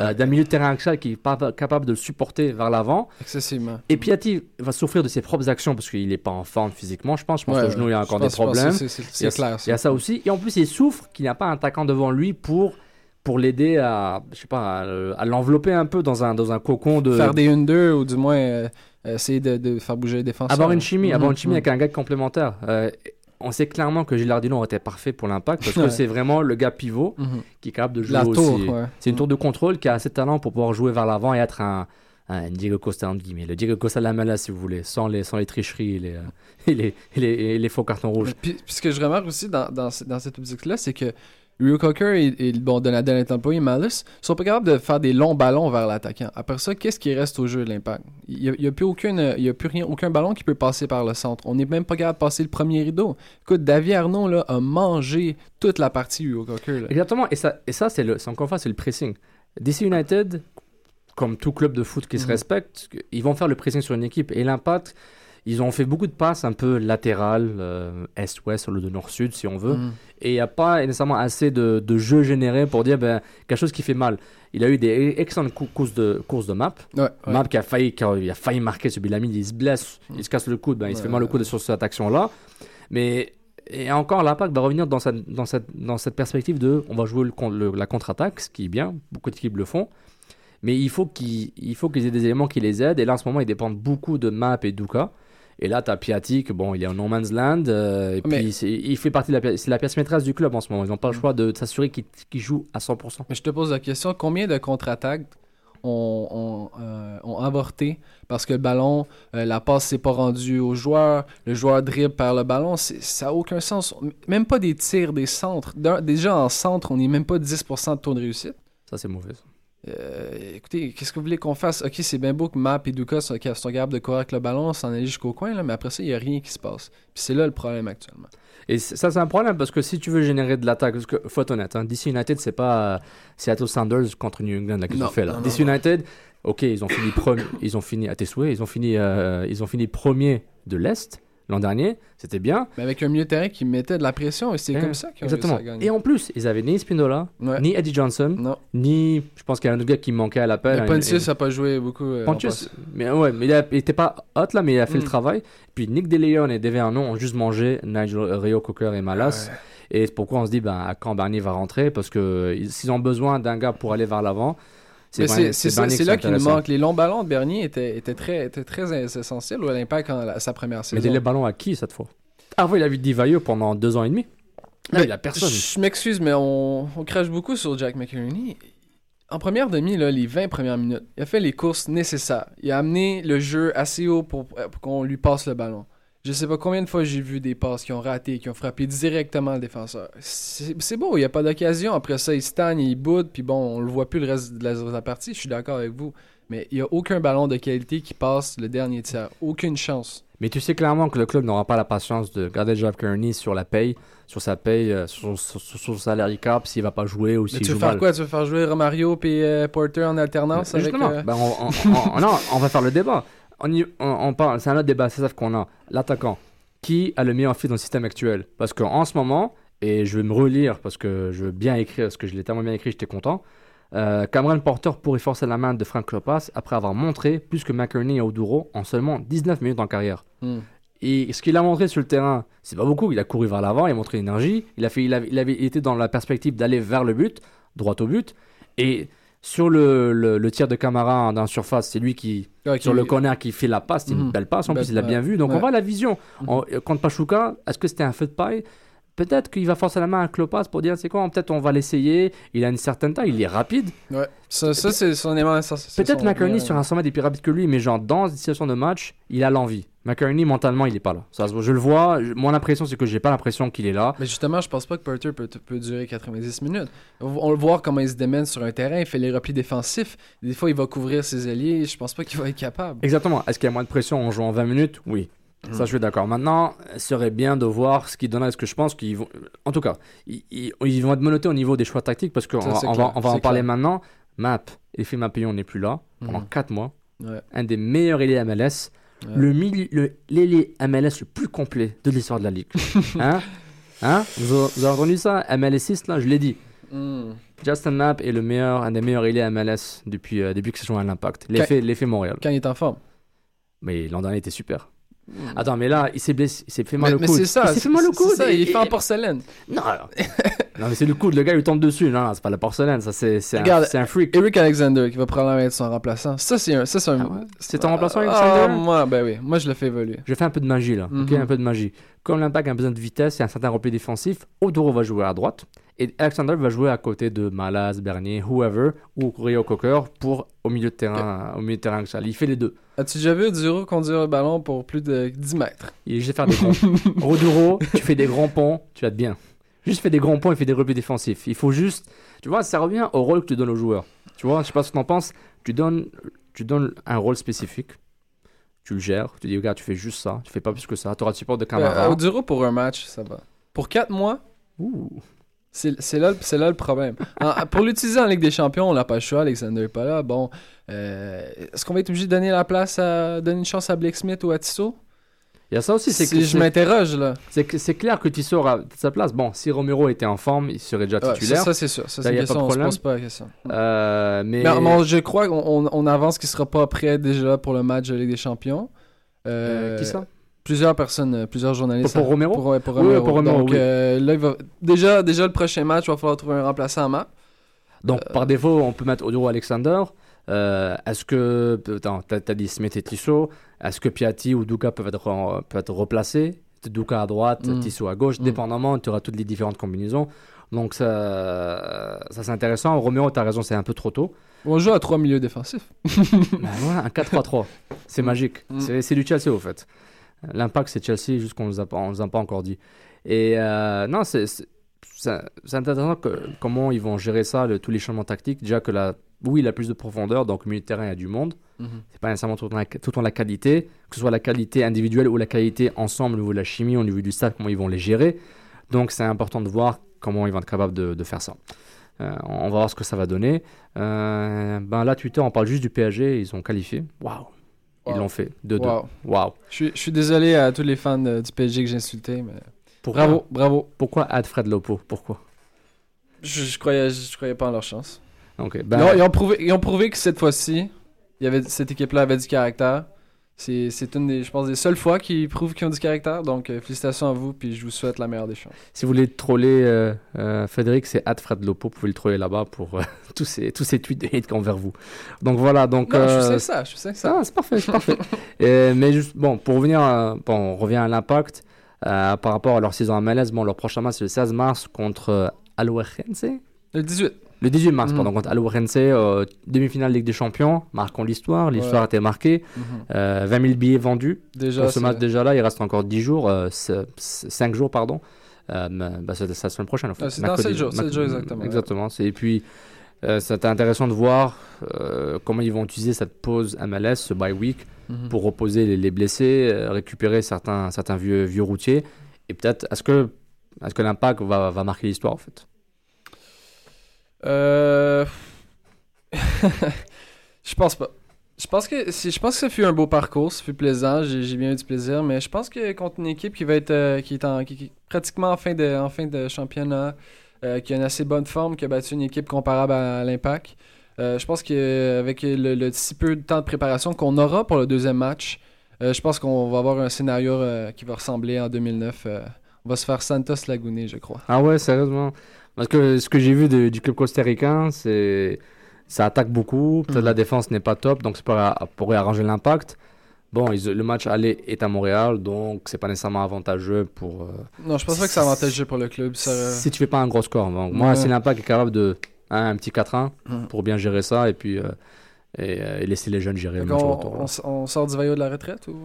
D: euh, d'un milieu de terrain axial qui est pas capable de le supporter vers l'avant,
E: Excessivement.
D: et Piatti va souffrir de ses propres actions, parce qu'il est pas en forme physiquement, je pense, je pense que le genou, il y a encore
E: pense-
D: des problèmes.
E: c'est-
D: a-
E: clair.
D: Il y a ça aussi. Et en plus, il souffre qu'il n'a pas un attaquant devant lui pour pour l'aider à, je sais pas, à, le- à l'envelopper un peu dans un, dans un cocon de.
E: Faire des 1-2 ou du moins euh, essayer de, de faire bouger les défenseurs.
D: avoir une chimie, avoir
E: Mhm,
D: une chimie
E: mhm.
D: avec un gars complémentaire. Euh, on sait clairement que Gilardino aurait été parfait pour l'impact parce que c'est vraiment le gars pivot
E: Mhm.
D: qui est capable de jouer
E: La
D: aussi.
E: ouais.
D: C'est une tour de contrôle qui a assez de talent pour pouvoir jouer vers l'avant et être un, un Diego Costa entre guillemets. Le Diego Costa de la MLS si vous voulez, sans les, sans les tricheries et les, [laughs] et les, et les, et les faux cartons rouges.
E: Puis, puis ce que je remarque aussi dans, dans, dans cette optique-là, c'est que Rio Cocker et, et bon, Donadel et Tampo et Malice sont pas capables de faire des longs ballons vers l'attaquant. Après ça, qu'est-ce qui reste au jeu de l'impact? Il n'y a, y a plus, aucune, il y a plus rien, aucun ballon qui peut passer par le centre. On n'est même pas capable de passer le premier rideau. Écoute, David Arnaud là, a mangé toute la partie Rio Cocker. là.
D: Exactement, et ça, et ça c'est encore une fois, c'est le pressing. DC United, comme tout club de foot qui se
E: Mhm.
D: respecte, ils vont faire le pressing sur une équipe. Et l'impact, ils ont fait beaucoup de passes un peu latérales, euh, est-ouest, sur le de nord-sud, si on veut.
E: Mhm.
D: Et il n'y a pas nécessairement assez de, de jeux générés pour dire ben, quelque chose qui fait mal. Il a eu des excellentes cou- courses de, courses de map.
E: Ouais, ouais.
D: Map qui a failli, qui a, il a failli marquer celui Lamine, il se blesse, il se casse le coude, ben, il se fait mal au coude sur cette action-là. Mais et encore, l'impact va revenir dans cette, dans, cette, dans cette perspective de on va jouer le, le- la contre-attaque, ce qui est bien, beaucoup d'équipes le font. Mais il faut qu'ils il faut qu'ils aient des éléments qui les aident. Et là, en ce moment, ils dépendent beaucoup de Map et Duka. Et là, tu as Piatic, bon, il est en no man's land. euh, et
E: Mais-
D: puis, il fait partie de la, la pièce maîtresse du club en ce moment. Ils n'ont pas le
E: Mm.
D: choix de, de s'assurer qu'il joue à 100%.
E: Mais je te pose la question, combien de contre-attaques ont, ont, euh, ont avorté? Parce que le ballon, euh, la passe s'est pas rendue au joueur, le joueur dribble par le ballon, ça n'a aucun sens. Même pas des tirs, des centres. Déjà en centre, on n'est même pas 10% de taux de réussite.
D: Ça, c'est mauvais. ça.
E: Euh, écoutez, qu'est-ce que vous voulez qu'on fasse? Ok, c'est bien beau que Map et Duka sont, sont capables de courir avec le ballon, s'en aller jusqu'au coin, là, mais après ça, il n'y a rien qui se passe. Puis c'est là le problème actuellement.
D: Et ça, c'est un problème parce que si tu veux générer de l'attaque, parce que faut être honnête, hein, DC United, c'est pas euh, Seattle Sounders contre New England là, qu'ils
E: Non,
D: ont fait là?
E: non, non,
D: DC United, ok, ils ont fini premier, ils ont fini à tes souhaits, ils ont fini, euh, ils ont fini premier de l'est l'an dernier, c'était bien.
E: Mais avec un milieu de terrain qui mettait de la pression, et c'est
D: Ouais,
E: comme ça qu'ils ont
D: Exactement.
E: réussi à gagner.
D: Et en plus, ils avaient ni Spindola,
E: Ouais.
D: ni Eddie Johnson,
E: Non.
D: ni, je pense qu'il y a un autre gars qui manquait à l'appel. Hein,
E: Pontius n'a pas joué beaucoup. euh,
D: Pontius, mais ouais, mais il, a- il était pas hot là, mais il a fait
E: Mm.
D: le travail. Puis Nick DeLeon et Dave Arnaud ont juste mangé Nigel Rio Cocker et Malas.
E: Ouais.
D: Et c'est pourquoi on se dit ben, à quand Barnier va rentrer? Parce que ils- s'ils ont besoin d'un gars pour aller vers l'avant,
E: c'est là qu'il nous manque. Les longs ballons de Bernier étaient, étaient très, étaient très essentiels à l'impact la- sa première
D: Mais
E: saison.
D: les ballons à qui cette fois? Ah oui, il a vu Divayo pendant deux ans et demi.
E: Mais
D: il a personne.
E: Je m'excuse, mais on, on crache beaucoup sur Jack McInerney. En première demi, là, les 20 premières minutes, il a fait les courses nécessaires. Il a amené le jeu assez haut pour, pour qu'on lui passe le ballon. Je sais pas combien de fois j'ai vu des passes qui ont raté, qui ont frappé directement le défenseur. C'est beau, il n'y a pas d'occasion. Après ça, il stagne, il boude, puis bon, on le voit plus le reste de la, de la partie. Je suis d'accord avec vous. Mais il n'y a aucun ballon de qualité qui passe le dernier tiers. Aucune chance.
D: Mais tu sais clairement que le club n'aura pas la patience de garder Jack Kearney sur la paye, sur sa paye, euh, sur, sur- sur son salary cap, s'il va pas jouer ou
E: Mais
D: s'il
E: tu
D: joue
E: veux faire
D: mal.
E: quoi? Tu veux faire jouer Romario et euh, Porter en alternance avec.
D: Justement,
E: euh,
D: ben, on, on- on- [laughs] non, on va faire le débat. On, y- on- on parle, c'est un autre débat, c'est ça qu'on a. L'attaquant, qui a le meilleur fit dans le système actuel? Parce qu'en ce moment, et je vais me relire parce que je veux bien écrire, parce que je l'ai tellement bien écrit, j'étais content. Euh, Cameron Porter pourrait forcer la main de Frank Lopas après avoir montré plus que McKerney et Oduro en seulement 19 minutes en carrière.
E: hmm.
D: Et ce qu'il a montré sur le terrain, c'est pas beaucoup. Il a couru vers l'avant, il a montré l'énergie. Il a fait, il avait, il avait été dans la perspective d'aller vers le but, droit au but. Et sur le, le, le tir de Camara dans la surface, c'est lui qui,
E: Ouais,
D: sur
E: qui-
D: le corner, qui fait la passe. C'est une
E: Mhm.
D: belle passe. En
E: Belle-
D: plus, il a bien vu. Donc on voit la vision.
E: Mhm.
D: On- contre Pachuca, est-ce que c'était un feu de paille? Peut-être qu'il va forcer la main à Klopas pour dire c'est quoi, peut-être on va l'essayer. Il a une certaine taille, il est rapide.
E: Ouais. Ça, ça c'est son élément.
D: Peut-être McCartney sur un sommet est plus rapide que lui, mais genre dans une situation de match, il a l'envie. McCartney mentalement il est pas là. Ça, se voit. je le vois. je- mon impression c'est que j'ai pas l'impression qu'il est là.
E: Mais justement, je pense pas que Porter peut, peut durer 90 minutes. On va voir comment il se démène sur un terrain, il fait les replis défensifs. Des fois, il va couvrir ses alliés. Je pense pas qu'il va être capable.
D: Exactement. Est-ce qu'il y a moins de pression en jouant 20 minutes? Oui. Ça, je suis d'accord. Maintenant, ce serait bien de voir ce qu'ils donnent. Est-ce que je pense qu'ils vont. En tout cas, ils, vont être menottés au niveau des choix tactiques parce qu'on va,
E: c'est
D: on
E: clair.
D: va, on va en parler maintenant. Map, Effet Mapillon n'est plus là pendant
E: Mhm.
D: 4 mois.
E: Ouais.
D: Un des meilleurs ailiers MLS.
E: Ouais.
D: Le mili- le- MLS le plus complet de l'histoire de la Ligue. [laughs] hein? Hein? Vous, avez- vous avez entendu ça? MLS6, là Je l'ai dit.
E: Hmm.
D: Justin Mapp est le meilleur, un des meilleurs ailiers MLS depuis, euh, depuis que c'est joué à l'Impact. L'effet l'effet Montréal.
E: Quand il est en forme.
D: Mais l'an dernier était super. Attends, mais là, il s'est blessé, il s'est fait mal
E: Mais,
D: au
E: mais
D: coude.
E: c'est ça.
D: Il s'est fait mal au coude.
E: ça,
D: et-
E: il fait porcelaine.
D: Non, non, mais c'est le coude, le gars il tombe dessus. Non, non, c'est pas la porcelaine, ça c'est un, un freak.
E: Eric Alexander qui va probablement être son remplaçant. Ça, c'est un. C'est.
D: Ah ouais? Ton remplaçant,
E: Ah,
D: Alexander?
E: Moi, ben oui. Moi, je le fais évoluer.
D: Je fais un peu de magie là, ok,
E: Mhm.
D: un peu de magie. Comme l'impact a besoin de vitesse et un certain repli défensif, Odoro va jouer à droite et Alexander va jouer à côté de Malas, Bernier, whoever ou Rio Cocker pour au milieu de terrain, au milieu de terrain. Il fait les deux.
E: As-tu déjà vu Duro conduire le ballon pour plus de 10 mètres?
D: Il est juste faire des grands. Roduro, [laughs] tu fais des grands ponts, tu vas bien. Juste fais des grands ponts et fais des replis défensifs. Il faut juste, tu vois, ça revient au rôle que tu donnes aux joueurs. Tu vois, je sais pas ce que t'en penses. Tu donnes, tu donnes un rôle spécifique. Tu le gères. Tu dis, regarde, tu fais juste ça. Tu fais pas plus que ça. Tu auras le support de Camara.
E: Euh, Duro pour un match, ça va. Pour 4 mois,
D: Ouh.
E: c'est là, le problème. En- pour l'utiliser en Ligue des Champions, on n'a pas le choix. Alexander est pas là. Bon, euh, est-ce qu'on va être obligé de donner la place à. donner une chance à Blake Smith ou à Tissot?
D: Il y a ça aussi, c'est que
E: Si je m'interroge, là.
D: c'est clair que Tissot aura sa place. Bon, si Romero était en forme, il serait déjà
E: Ouais, ça,
D: titulaire.
E: ça, c'est sûr. Ça, c'est
D: a pas de
E: question, on se
D: problème.
E: pose pas la question.
D: Euh, mais
E: Mais, bon, je crois qu'on on, on avance qu'il sera pas prêt déjà pour le match de Ligue des Champions.
D: Euh,
E: Euh,
D: qui ça?
E: Plusieurs personnes, plusieurs journalistes.
D: Pour- pour Romero?
E: Pour, ouais, pour
D: Oui, pour Romero,
E: Donc,
D: oui.
E: là, il va... déjà, déjà, le prochain match, il va falloir trouver un remplaçant à map.
D: Donc, par défaut, on peut mettre Oduro Alexander. Euh, Est-ce que. Attends, t'as dit Smith et Tissot. Est-ce que Piatti ou Duka peuvent être, en- peuvent être replacés? Duka à droite,
E: Mm.
D: Tissot à gauche.
E: Mm.
D: Dépendamment, tu auras toutes les différentes combinaisons. Donc, ça, ça c'est intéressant. Romero, tu as raison, c'est un peu trop tôt.
E: On joue à trois milieux défensifs. [laughs]
D: Ben voilà, un 4-3-3. C'est magique.
E: Mm.
D: C'est du Chelsea, au fait. L'impact, c'est Chelsea, juste qu'on ne nous a pas- encore dit. Et euh, non, c'est intéressant que, comment ils vont gérer ça, le- tous les changements tactiques. Déjà que la, oui, il a plus de profondeur, donc milieu de terrain, il y a du monde. C'est pas nécessairement tout en, la, tout en la qualité, que ce soit la qualité individuelle ou la qualité ensemble au niveau de la chimie, au niveau du staff, comment ils vont les gérer. Donc c'est important de voir comment ils vont être capables de, de faire ça. Euh, on va voir ce que ça va donner. Euh, ben là, Twitter, on parle juste du PSG, ils ont qualifié. Waouh! Ils
E: Wow.
D: l'ont fait. 2-2.
E: Wow.
D: Waouh!
E: Je suis, je suis désolé à tous les fans de- du PSG que j'ai insulté, mais
D: Pourquoi-
E: bravo, bravo.
D: Pourquoi Alfred Lopo? Pourquoi?
E: Je, je croyais, je, croyais pas en leur chance.
D: Ben,
E: Ils, ont, ils ont prouvé, ils ont prouvé que cette fois-ci, il y avait, cette équipe-là avait du caractère. C'est une des, je pense, des seules fois qu'ils prouvent qu'ils ont du caractère. Donc, euh, félicitations à vous, puis je vous souhaite la meilleure des chances.
D: Si vous voulez troller euh, euh, Frédéric, c'est Lopo. Vous pouvez le troller là-bas pour euh, [laughs] tous, ces, tous ces tweets de hate envers vous. Donc voilà, donc.
E: Non, je
D: euh,
E: sais ça, je sais ça.
D: Ah, c'est parfait, c'est parfait. [laughs] Mais juste, bon, pour revenir, à- bon, on revient à l'impact par rapport à leur saison à MLS. Bon, leur prochain match c'est le 16 mars contre Alourense.
E: Le 18.
D: Le 18 mars,
E: Mhm.
D: pardon, contre Alourense, euh, demi-finale Ligue des Champions, marquons l'histoire. L'histoire
E: Ouais.
D: a été marquée.
E: Mhm.
D: Euh, 20 000 billets vendus.
E: Déjà,
D: pour ce match déjà là, il reste encore 10 jours, 5 jours, pardon. Euh, bah, c'est la semaine prochaine, en fait.
E: Ah, c'est dans
D: Mercredi-
E: sept jours, exactement, ouais.
D: Exactement. c'est- Et puis, euh, c'était intéressant de voir euh, comment ils vont utiliser cette pause MLS, ce bye week,
E: Mhm.
D: pour reposer les, les blessés, euh, récupérer certains, certains vieux, vieux routiers. Et peut-être, est-ce que, est que l'impact va, va marquer l'histoire, en fait?
E: Euh... [laughs] je pense pas. Je pense que si, je pense que ça fut un beau parcours, ça fut plaisant, j'ai bien eu du plaisir, mais je pense que contre une équipe qui va être euh, qui est en qui, qui pratiquement en fin de en fin de championnat, euh, qui a une assez bonne forme, qui a battu une équipe comparable à, l'Impact. je pense qu'avec le, le si peu de temps de préparation qu'on aura pour le deuxième match, je pense qu'on va avoir un scénario qui va ressembler en 2009. euh, on va se faire Santos Laguna, je crois.
D: Ah ouais, sérieusement Parce que ce que j'ai vu de- du club costaricain, c'est ça attaque beaucoup. Peut-être
E: Mhm.
D: la défense n'est pas top, donc ça pourrait, pourrait arranger l'impact. Bon, ils- le match aller est à Montréal, donc c'est pas nécessairement avantageux pour. euh,
E: Non, je pense pas que c'est avantageux pour le club. Ça,
D: Si tu fais pas un gros score. Donc, moi,
E: Ouais.
D: si l'impact est capable de hein, un petit 4-1
E: Mhm.
D: pour bien gérer ça et puis euh, et, euh, et laisser les jeunes gérer le match retour.
E: on sort du vaillot de la retraite ou?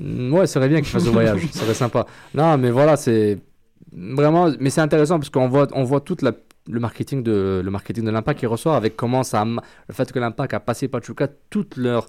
D: Mm, Ouais, ça serait bien qu'ils fassent le voyage, [laughs] ça serait sympa. Non, mais voilà, c'est vraiment, mais c'est intéressant parce qu'on voit, on voit toute la, le marketing de le marketing de l'impact qui ressort avec comment ça, le fait que l'impact a passé Pachuca, toute leur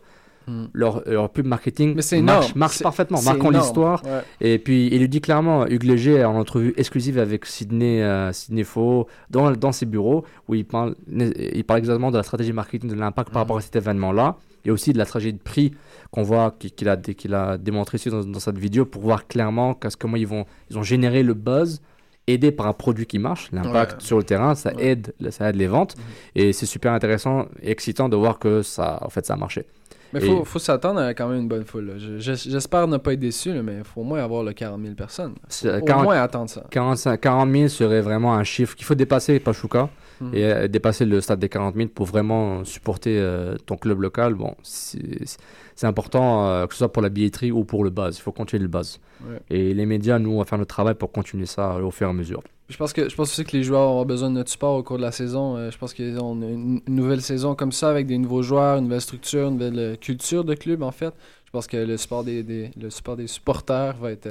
D: leur, leur pub marketing
E: Mais c'est
D: marche, marche parfaitement, marquant l'histoire.
E: Ouais.
D: Et puis il le dit clairement, Hugues Léger en entrevue exclusive avec Sydney, euh, Sydney Faux, dans, dans ses bureaux, où il parle, il parle exactement de la stratégie marketing de l'impact par rapport à cet événement-là, et aussi de la stratégie de prix qu'on voit, qu'il a, qu'il a démontré ici dans, dans cette vidéo, pour voir clairement comment ils, vont, ils ont généré le buzz, aidé par un produit qui marche, l'impact
E: Ouais.
D: sur le terrain, ça, aide, ça aide les ventes, et c'est super intéressant et excitant de voir que ça, en fait, ça a marché.
E: Mais
D: Et-
E: faut, faut s'attendre à quand même une bonne foule. J'espère ne pas être déçu, là, mais il faut au moins avoir le 40 000 personnes.
D: C'est-
E: Au
D: 40
E: moins attendre ça.
D: 45 40 000 serait vraiment un chiffre qu'il faut dépasser Pachuca Et euh, dépasser le stade des 40 000 pour vraiment supporter euh, ton club local. Bon, c'est important euh, que ce soit pour la billetterie ou pour le buzz. Il faut continuer le.
E: Ouais.
D: Et les médias, nous, on va faire notre travail pour continuer ça au fur et à mesure.
E: Je pense que je pense aussi que les joueurs auront besoin de notre support au cours de la saison. Je pense qu'ils ont une, nouvelle saison comme ça avec des nouveaux joueurs, une nouvelle structure, une nouvelle culture de club en fait. Je pense que le support des, des- le support des supporters va être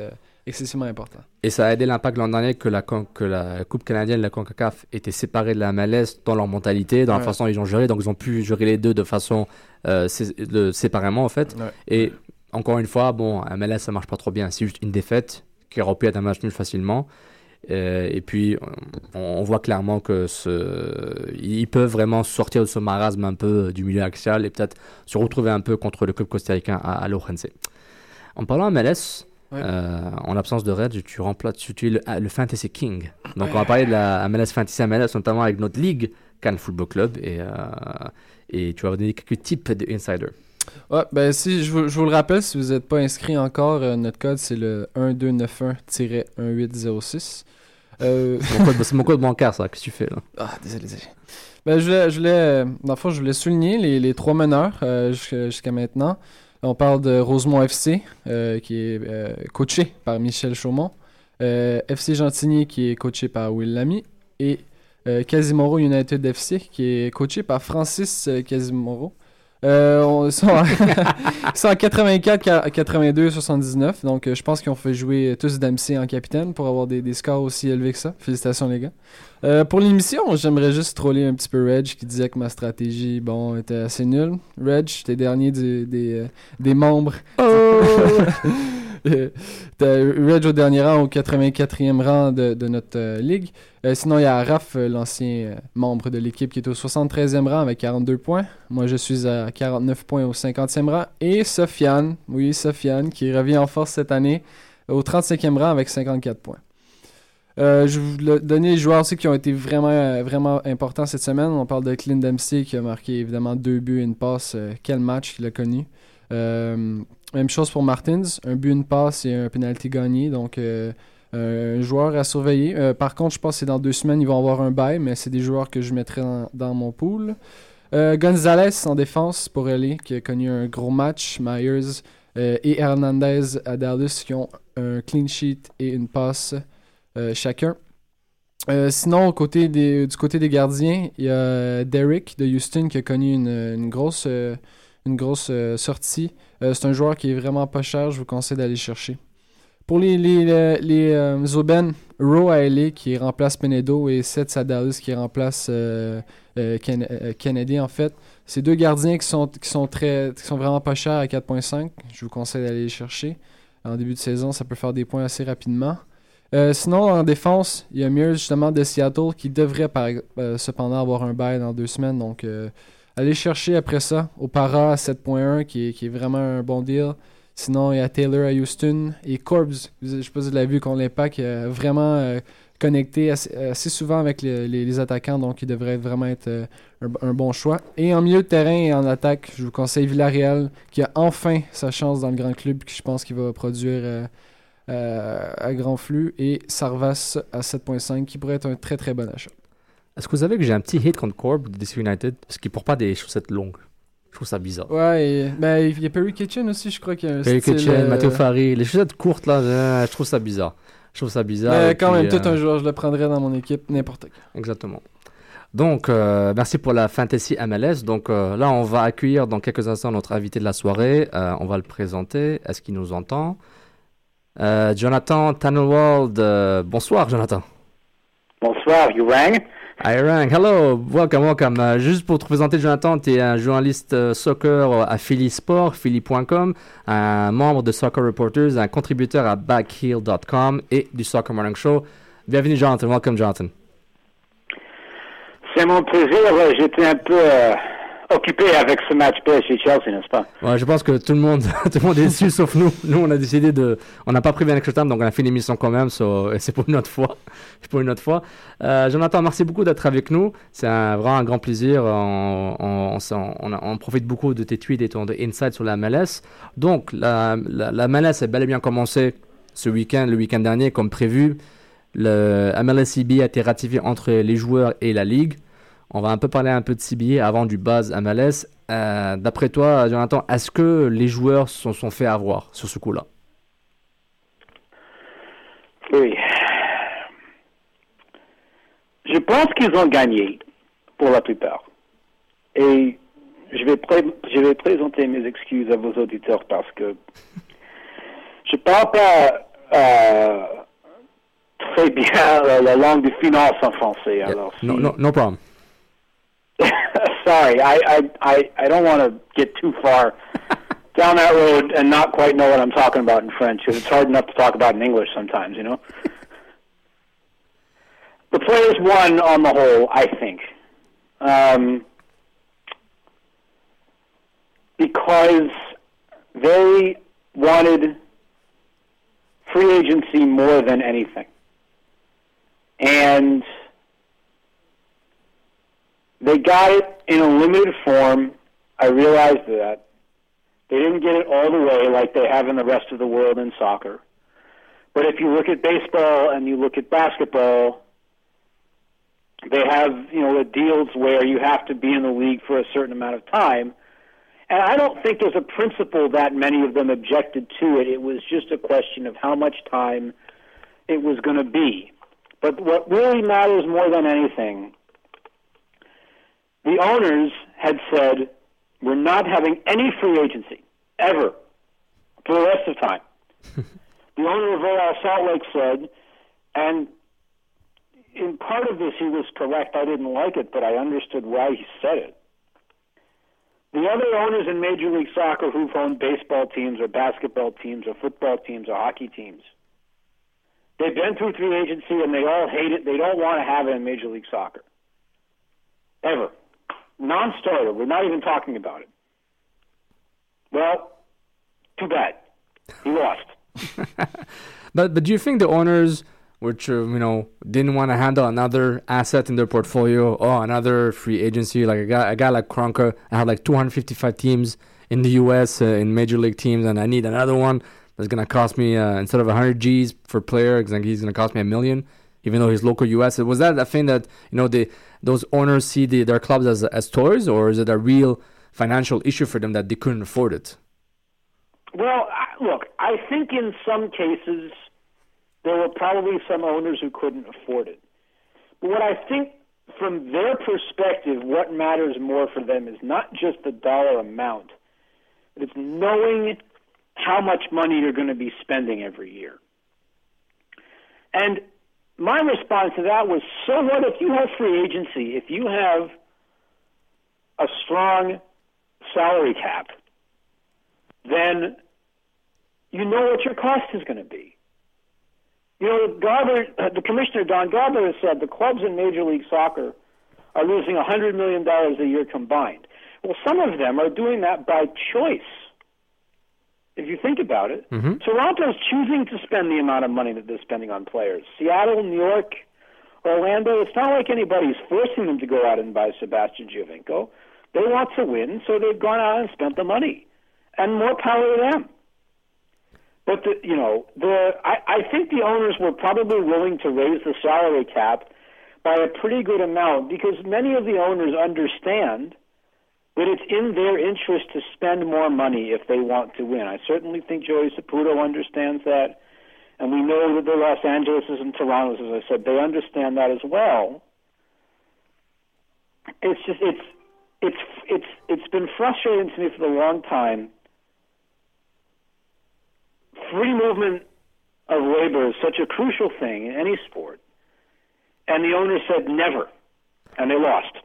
E: excessivement important.
D: Et ça a aidé l'impact l'an dernier que la, que la Coupe canadienne, la CONCACAF, était séparée de la MLS dans leur mentalité, dans la façon dont ils ont géré. Donc, ils ont pu gérer les deux de façon euh, sé- le- séparément, en fait.
E: Ouais.
D: Et encore une fois, bon, MLS, ça marche pas trop bien. C'est juste une défaite qui aurait pu être un match nul facilement. Euh, et puis, on, on voit clairement que ce, ils peuvent vraiment sortir de ce marasme un peu du milieu axial et peut-être se retrouver un peu contre le club costaricain à, à l'Orense. En parlant MLS,
E: Ouais.
D: euh, en l'absence de Reg, tu remplaces, tu, tu es le, le Fantasy King. Donc, on va parler de la MLS Fantasy MLS, notamment avec notre ligue Cannes Football Club. Et, euh, et tu vas donner quelques tips de Insider.
E: Ouais, ben si je vous, je vous le rappelle, si vous n'êtes pas inscrit encore, euh, notre code c'est le 1291-1806. Euh,
D: C'est mon code- bancaire, ça. Qu'est-ce que tu fais là?
E: Ah, désolé, désolé. Ben, je voulais, je voulais, dans le fond, je voulais souligner les, les trois meneurs jusqu'à maintenant. On parle de Rosemont FC, euh, qui est euh, coaché par Michel Chaumont. Euh, FC Gentigny, qui est coaché par Will Lamy. Et Casimiro United FC, qui est coaché par Francis Casimiro. Euh, on, ils [laughs] sont en 84, qua- 82, 79. Donc, euh, je pense qu'ils ont fait jouer tous Dempsey en capitaine pour avoir des, des scores aussi élevés que ça. Félicitations, les gars. Euh, pour l'émission, j'aimerais juste troller un petit peu Reg qui disait que ma stratégie, bon, était assez nulle. Reg, t'es dernier du- des, euh, des membres. T'as [laughs] [laughs] Reg au dernier rang, au 84e rang de, notre euh, ligue. Euh, sinon, il y a Raph, euh, l'ancien membre de l'équipe, qui est au 73e rang avec 42 points. Moi, je suis à 49 points au 50e rang. Et Sofiane, oui, Sofiane, qui revient en force cette année, au 35e rang avec 54 points. Je vais vous donner les joueurs aussi qui ont été vraiment, vraiment importants cette semaine. On parle de Clint Dempsey qui a marqué évidemment deux buts et une passe. Quel match qu'il a connu. Même chose pour Martins, un but, une passe et un penalty gagné. Donc, euh, euh, un joueur à surveiller. Euh, par contre, je pense que dans deux semaines, ils vont avoir un bail, mais c'est des joueurs que je mettrai dans, mon pool. Gonzalez en défense pour LA, qui a connu un gros match. Myers et Hernandez à Dallas qui ont un clean sheet et une passe chacun. Sinon, côté des- du côté des gardiens, il y a Derek de Houston qui a connu une, grosse, une grosse sortie. Euh, c'est un joueur qui est vraiment pas cher, je vous conseille d'aller chercher. Pour les, les, les, les, euh, qui remplace Penedo et Seth à Dallas qui remplace euh, Ken- Kennedy en fait. C'est deux gardiens qui sont, qui sont très qui sont vraiment pas chers à 4.5. Je vous conseille d'aller les chercher. En début de saison, ça peut faire des points assez rapidement. Sinon, en défense, il y a Mears justement de Seattle qui devrait par, cependant avoir un bail dans deux semaines. Donc, allez chercher après ça au Para à 7.1 qui est, qui est vraiment un bon deal. Sinon, il y a Taylor à Houston et Corbs. Je sais pas si vous l'avez vu contre l'Impact, vraiment euh, connecté assez, souvent avec les, attaquants. Donc, il devrait vraiment être euh, un, un bon choix. Et en milieu de terrain et en attaque, je vous conseille Villarreal qui a enfin sa chance dans le grand club, qui je pense qu'il va produire. euh, euh, à grand flux et Sarvas à 7.5 qui pourrait être un très très bon achat.
D: Est-ce que vous savez que j'ai un petit hit contre Corb de DC United? Parce qu'il porte pas des chaussettes longues. Je trouve ça bizarre.
E: Ouais, et, ben, il y a Perry Kitchen aussi, je crois qu'il y a un
D: Perry
E: style,
D: Kitchen,
E: euh,
D: Matteo Fari, les chaussettes courtes là, je trouve ça bizarre. Je trouve ça bizarre.
E: mais Ben, quand
D: puis,
E: même, tout
D: euh,
E: un joueur, je le prendrais dans mon équipe, n'importe quand.
D: Exactement. Donc, euh, merci pour la Fantasy MLS. Donc euh, là, on va accueillir dans quelques instants notre invité de la soirée. Euh, on va le présenter. Est-ce qu'il nous entend? Euh, Jonathan Tannenwald. euh, bonsoir, Jonathan.
H: Bonsoir, you
D: Hello, welcome, welcome. Euh, juste pour te présenter, Jonathan, tu es un journaliste euh, soccer à Philly Sport, philly.com, un membre de Soccer Reporters, un contributeur à backheel.com et du Soccer Morning Show. Bienvenue, Jonathan. Welcome, Jonathan.
H: C'est mon plaisir. euh, J'étais un peu euh, occupé avec ce match PSG-Chelsea, n'est-ce pas?
D: Ouais, je pense que tout le monde, [laughs] tout le monde est déçu sauf nous. Nous, on a décidé de, on n'a pas pris un extra donc on a fait l'émission quand même. So, [laughs] c'est pour une autre fois. C'est [laughs] pour une autre fois. Euh, Jonathan, merci beaucoup d'être avec nous. C'est vraiment un grand plaisir. On, profite beaucoup de tes tweets et ton de insights sur la MLS. Donc, la, la, la MLS est bel et bien commencé ce week-end, le week-end dernier, comme prévu. Le MLSCB a été ratifié entre les joueurs et la ligue. On va un peu parler un peu de CBA avant du buzz MLS. Euh, D'après toi, Jonathan, est-ce que les joueurs se sont fait avoir sur ce coup-là?
H: Oui. Je pense qu'ils ont gagné pour la plupart. Et je vais, je vais présenter mes excuses à vos auditeurs parce que [laughs] je parle pas euh, très bien la, la, langue de finance en français.
D: Yeah.
H: Alors,
D: no,
H: si-
D: no, no problem. [laughs]
H: Sorry, I, I, I, I don't want to get too far [laughs] down that road and not quite know what I'm talking about in French. 'cause It's hard enough to talk about in English sometimes, you know. the players won on the whole, I think, um, because they wanted free agency more than anything, and they got it in a limited form. I realized that. They didn't get it all the way like they have in the rest of the world in soccer. But if you look at baseball and you look at basketball, they have, you know, the deals where you have to be in the league for a certain amount of time. And I don't think there's a principle that many of them objected to it. It was just a question of how much time it was going to be. But what really matters more than anything the owners had said, we're not having any free agency, ever, for the rest of time. [laughs] the owner of Real Salt Lake said, and in part of this he was correct, I didn't like it, but I understood why he said it. The other owners in Major League Soccer who've owned baseball teams or basketball teams or football teams or hockey teams, they've been through free agency and they all hate it. They don't want to have it in Major League Soccer. Ever non-starter. We're not even talking about it. Well, too bad. He lost. [laughs]
D: But but do you think the owners, which uh, you know didn't want to handle another asset in their portfolio or another free agency, like a guy a guy like Kronka, I have like 255 teams in the U.S. Uh, in major league teams, and I need another one that's gonna cost me uh, instead of 100 G's for player, he's gonna cost me a million, even though he's local U.S. Was that a thing that you know the those owners see the, their clubs as as toys, or is it a real financial issue for them that they couldn't afford it?
H: Well, look, I think in some cases there were probably some owners who couldn't afford it. But what I think from their perspective, what matters more for them is not just the dollar amount, but it's knowing how much money you're going to be spending every year. And my response to that was so what if you have free agency, if you have a strong salary cap, then you know what your cost is going to be. You know, Garber, [clears throat] the commissioner Don Garber has said the clubs in Major League Soccer are losing $100 million a year combined. Well, some of them are doing that by choice. If you think about it,
D: mm-hmm.
H: Toronto's choosing to spend the amount of money that they're spending on players. Seattle, New York, Orlando, it's not like anybody's forcing them to go out and buy Sebastian Giovinco. They want to win, so they've gone out and spent the money. And more power to them. But the, you know, the I, I think the owners were probably willing to raise the salary cap by a pretty good amount because many of the owners understand that it's in their interest to spend more money if they want to win. I certainly think Joey Saputo understands that, and we know that the Los Angeleses and Toronto's, as I said, they understand that as well. It's just it's it's it's it's been frustrating to me for a long time free movement of labor is such a crucial thing in any sport. And the owner said never, and they lost.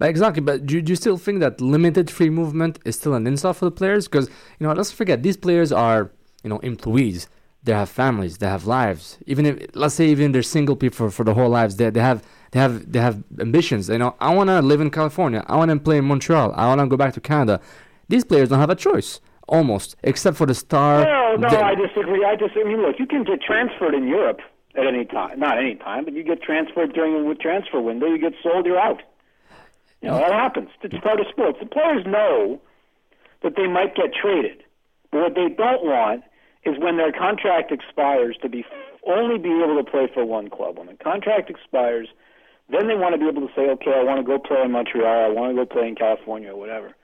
D: Exactly, but do, do you still think that limited free movement is still an insult for the players? Because you know, let's forget these players are you know employees. They have families. They have lives. Even if let's say even they're single people for, for the whole lives, they they have they have they have ambitions. You know, I want to live in California. I want to play in Montreal. I want to go back to Canada. These players don't have a choice almost, except for the star.
H: No, no,
D: the-
H: I disagree. I disagree. Look, you can get transferred in Europe at any time. Not any time, but you get transferred during a transfer window. You get sold, you're out. You know, that happens. It's part of sports. The players know that they might get traded. But what they don't want is when their contract expires to be only be able to play for one club. When the contract expires, then they want to be able to say, okay, I want to go play in Montreal, I want to go play in California or whatever.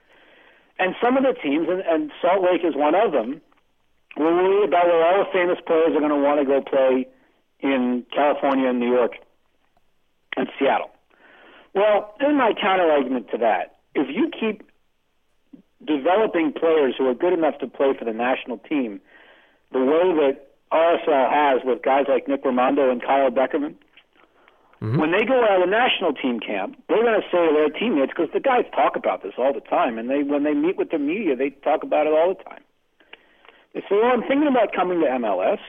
H: And some of the teams, and, and Salt Lake is one of them, were worried about where all the famous players are going to want to go play in California and New York and Seattle. Well, in my counter argument to that, if you keep developing players who are good enough to play for the national team, the way that RSL has with guys like Nick Raimondo and Kyle Beckerman, mm-hmm. when they go out of the national team camp, they're going to say to their teammates because the guys talk about this all the time, and they when they meet with the media, they talk about it all the time. They say, "Well, I'm thinking about coming to MLS.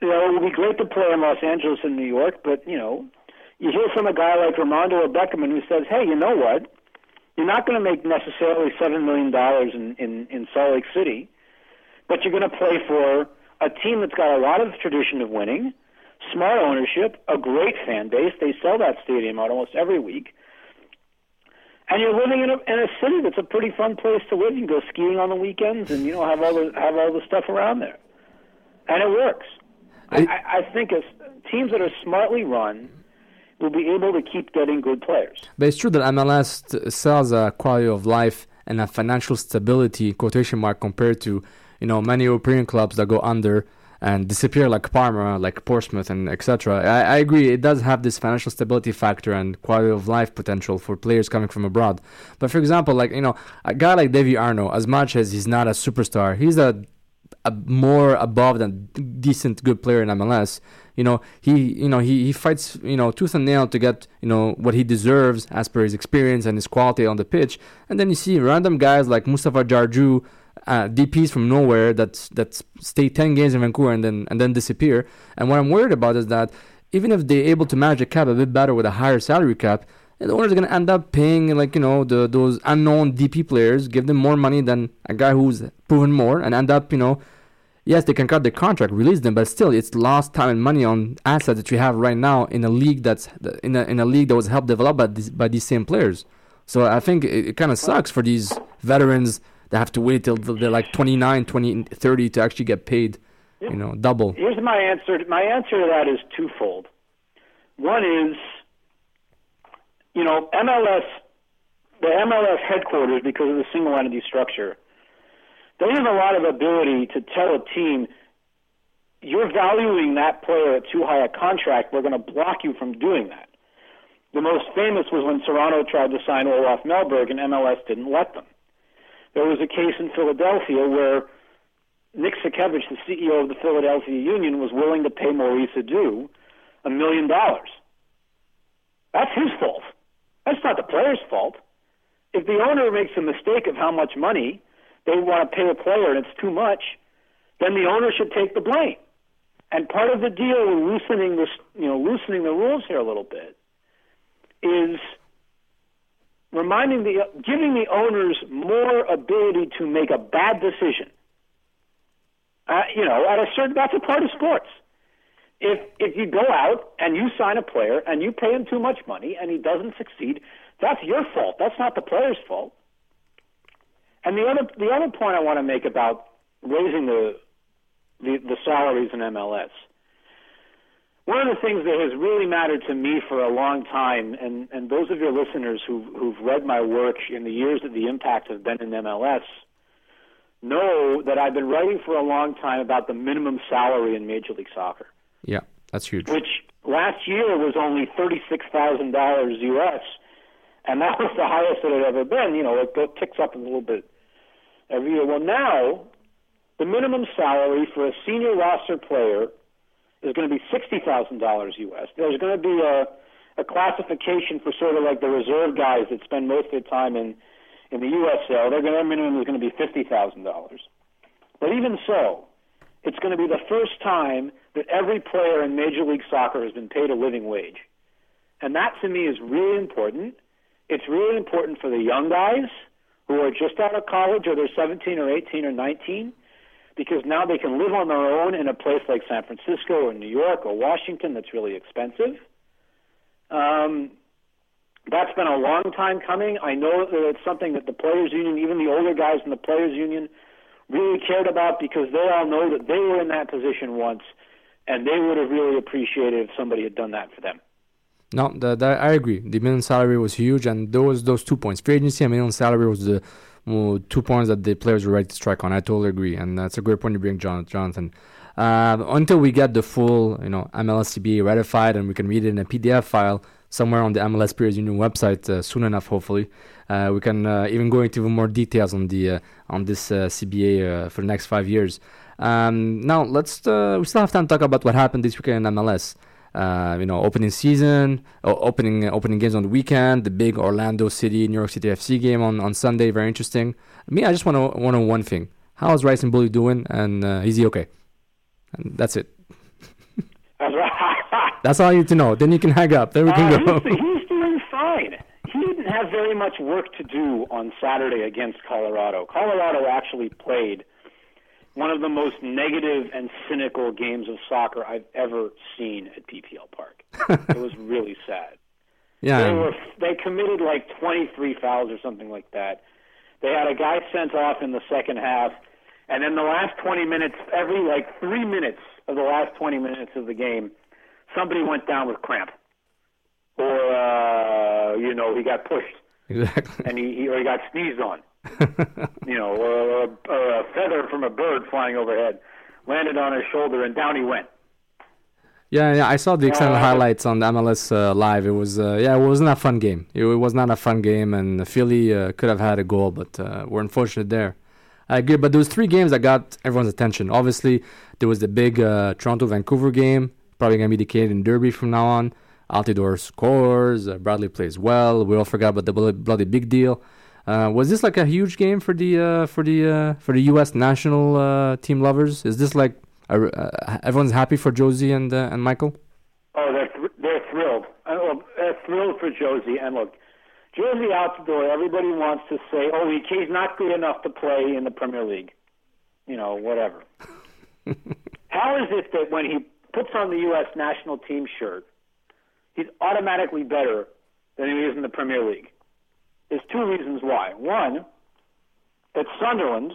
H: You know, it would be great to play in Los Angeles and New York, but you know, you hear from a guy like Raimondo or Beckerman who says, "Hey, you know what? You're not going to make necessarily seven million dollars in, in in Salt Lake City, but you're going to play for a team that's got a lot of tradition of winning, smart ownership, a great fan base. They sell that stadium out almost every week." And you're living in a in a city that's a pretty fun place to live. You can go skiing on the weekends, and you know have all the have all the stuff around there, and it works. I, I, I think as teams that are smartly run will be able to keep getting good players.
D: But it's true that MLS sells a quality of life and a financial stability quotation mark compared to you know many European clubs that go under and disappear like Parma, like Portsmouth, and etc. I, I agree it does have this financial stability factor and quality of life potential for players coming from abroad. But for example, like you know a guy like Davy Arno, as much as he's not a superstar, he's a a more above than decent good player in MLS. You know, he you know he, he fights you know tooth and nail to get you know what he deserves as per his experience and his quality on the pitch. And then you see random guys like Mustafa Jarju, uh, DPs from nowhere that that stay ten games in Vancouver and then and then disappear. And what I'm worried about is that even if they're able to manage the cap a bit better with a higher salary cap, the owner's gonna end up paying like you know the those unknown DP players, give them more money than a guy who's proven more, and end up you know yes, they can cut the contract, release them, but still, it's lost time and money on assets that you have right now in a league that's in a, in a league that was helped develop by these, by these same players. So I think it, it kind of sucks for these veterans that have to wait till they're like 29, 20, 30 to actually get paid, you know, double.
H: Here's my answer. My answer to that is twofold. One is, you know, MLS, the MLS headquarters, because of the single entity structure, they have a lot of ability to tell a team, you're valuing that player at too high a contract, we're going to block you from doing that. The most famous was when Toronto tried to sign Olaf Melberg and MLS didn't let them. There was a case in Philadelphia where Nick Sakevich, the CEO of the Philadelphia Union, was willing to pay Maurice Adu a million dollars. That's his fault. That's not the player's fault. If the owner makes a mistake of how much money they want to pay a player and it's too much, then the owner should take the blame. And part of the deal with loosening this, you know, loosening the rules here a little bit is reminding the giving the owners more ability to make a bad decision. Uh, you know, at a certain that's a part of sports. If if you go out and you sign a player and you pay him too much money and he doesn't succeed, that's your fault. That's not the player's fault. And the other the other point I want to make about raising the the, the salaries in MLS. One of the things that has really mattered to me for a long time, and, and those of your listeners who've, who've read my work in the years that the impact have been in MLS know that I've been writing for a long time about the minimum salary in Major League Soccer,
D: Yeah, that's huge.
H: which last year was only $36,000 US, and that was the highest it had ever been. You know, it ticks up a little bit every year. Well, now the minimum salary for a senior roster player is going to be sixty thousand dollars US. There's going to be a a classification for sort of like the reserve guys that spend most of their time in in the USL. They're their minimum is going to be fifty thousand dollars. But even so, it's going to be the first time that every player in Major League Soccer has been paid a living wage. And that to me is really important. It's really important for the young guys who are just out of college or they're 17 or 18 or 19 because now they can live on their own in a place like San Francisco or New York or Washington that's really expensive. Um, that's been a long time coming. I know that it's something that the players union, even the older guys in the players union, really cared about because they all know that they were in that position once, and they would have really appreciated if somebody had done that for them.
D: No, the, the, I agree. The minimum salary was huge, and those those two points, free agency and minimum salary, was the well, two points that the players were ready to strike on. I totally agree, and that's a great point to bring, Jonathan. Uh, until we get the full, you know, MLS CBA ratified and we can read it in a PDF file somewhere on the MLS Players Union website uh, soon enough, hopefully, uh, we can uh, even go into even more details on the uh, on this uh, CBA for the next five years. Um, now let's we still have time to talk about what happened this weekend in MLS. Uh, you know, opening season, opening opening games on the weekend, the big Orlando City, New York City FC game on, on Sunday, very interesting. Me, I just want to want to one thing: how is Rice and Bully doing, and uh, is he okay? And that's it.
H: That's right. [laughs]
D: that's all you need to know. Then you can hang up. Then we can
H: uh,
D: go.
H: He's, he's doing fine. He didn't have very much work to do on Saturday against Colorado. Colorado actually played one of the most negative and cynical games of soccer I've ever seen at PPL Park. [laughs] it was really sad.
D: Yeah.
H: They were they committed like 23 fouls or something like that. They had a guy sent off in the second half, and then the last 20 minutes, every like three minutes of the last 20 minutes of the game, somebody went down with cramp, or uh, you know he got pushed,
D: exactly,
H: and he, he or he got sneezed on. [laughs] you know, a, a feather from a bird flying overhead landed on his shoulder, and down he went.
D: Yeah, yeah, I saw the extended uh, highlights on the MLS uh, live. It was, uh, yeah, it wasn't a fun game. It, it was not a fun game, and Philly uh, could have had a goal, but uh, we're unfortunate there. I agree, but there was three games that got everyone's attention. Obviously, there was the big uh, Toronto Vancouver game, probably gonna be the Canadian Derby from now on. Altidore scores, Bradley plays well. We all forgot about the bloody big deal. Uh, was this like a huge game for the uh, for the uh, for the U.S. national uh, team lovers? Is this like uh, everyone's happy for Josie and and Michael?
H: Oh, they're th- they're thrilled. Well, they're thrilled for Josie. And look, Josie out the Altidore. Everybody wants to say, oh, he, he's not good enough to play in the Premier League. You know, whatever. [laughs] How is it that when he puts on the U.S. national team shirt, he's automatically better than he is in the Premier League? There's two reasons why. One, at Sunderland,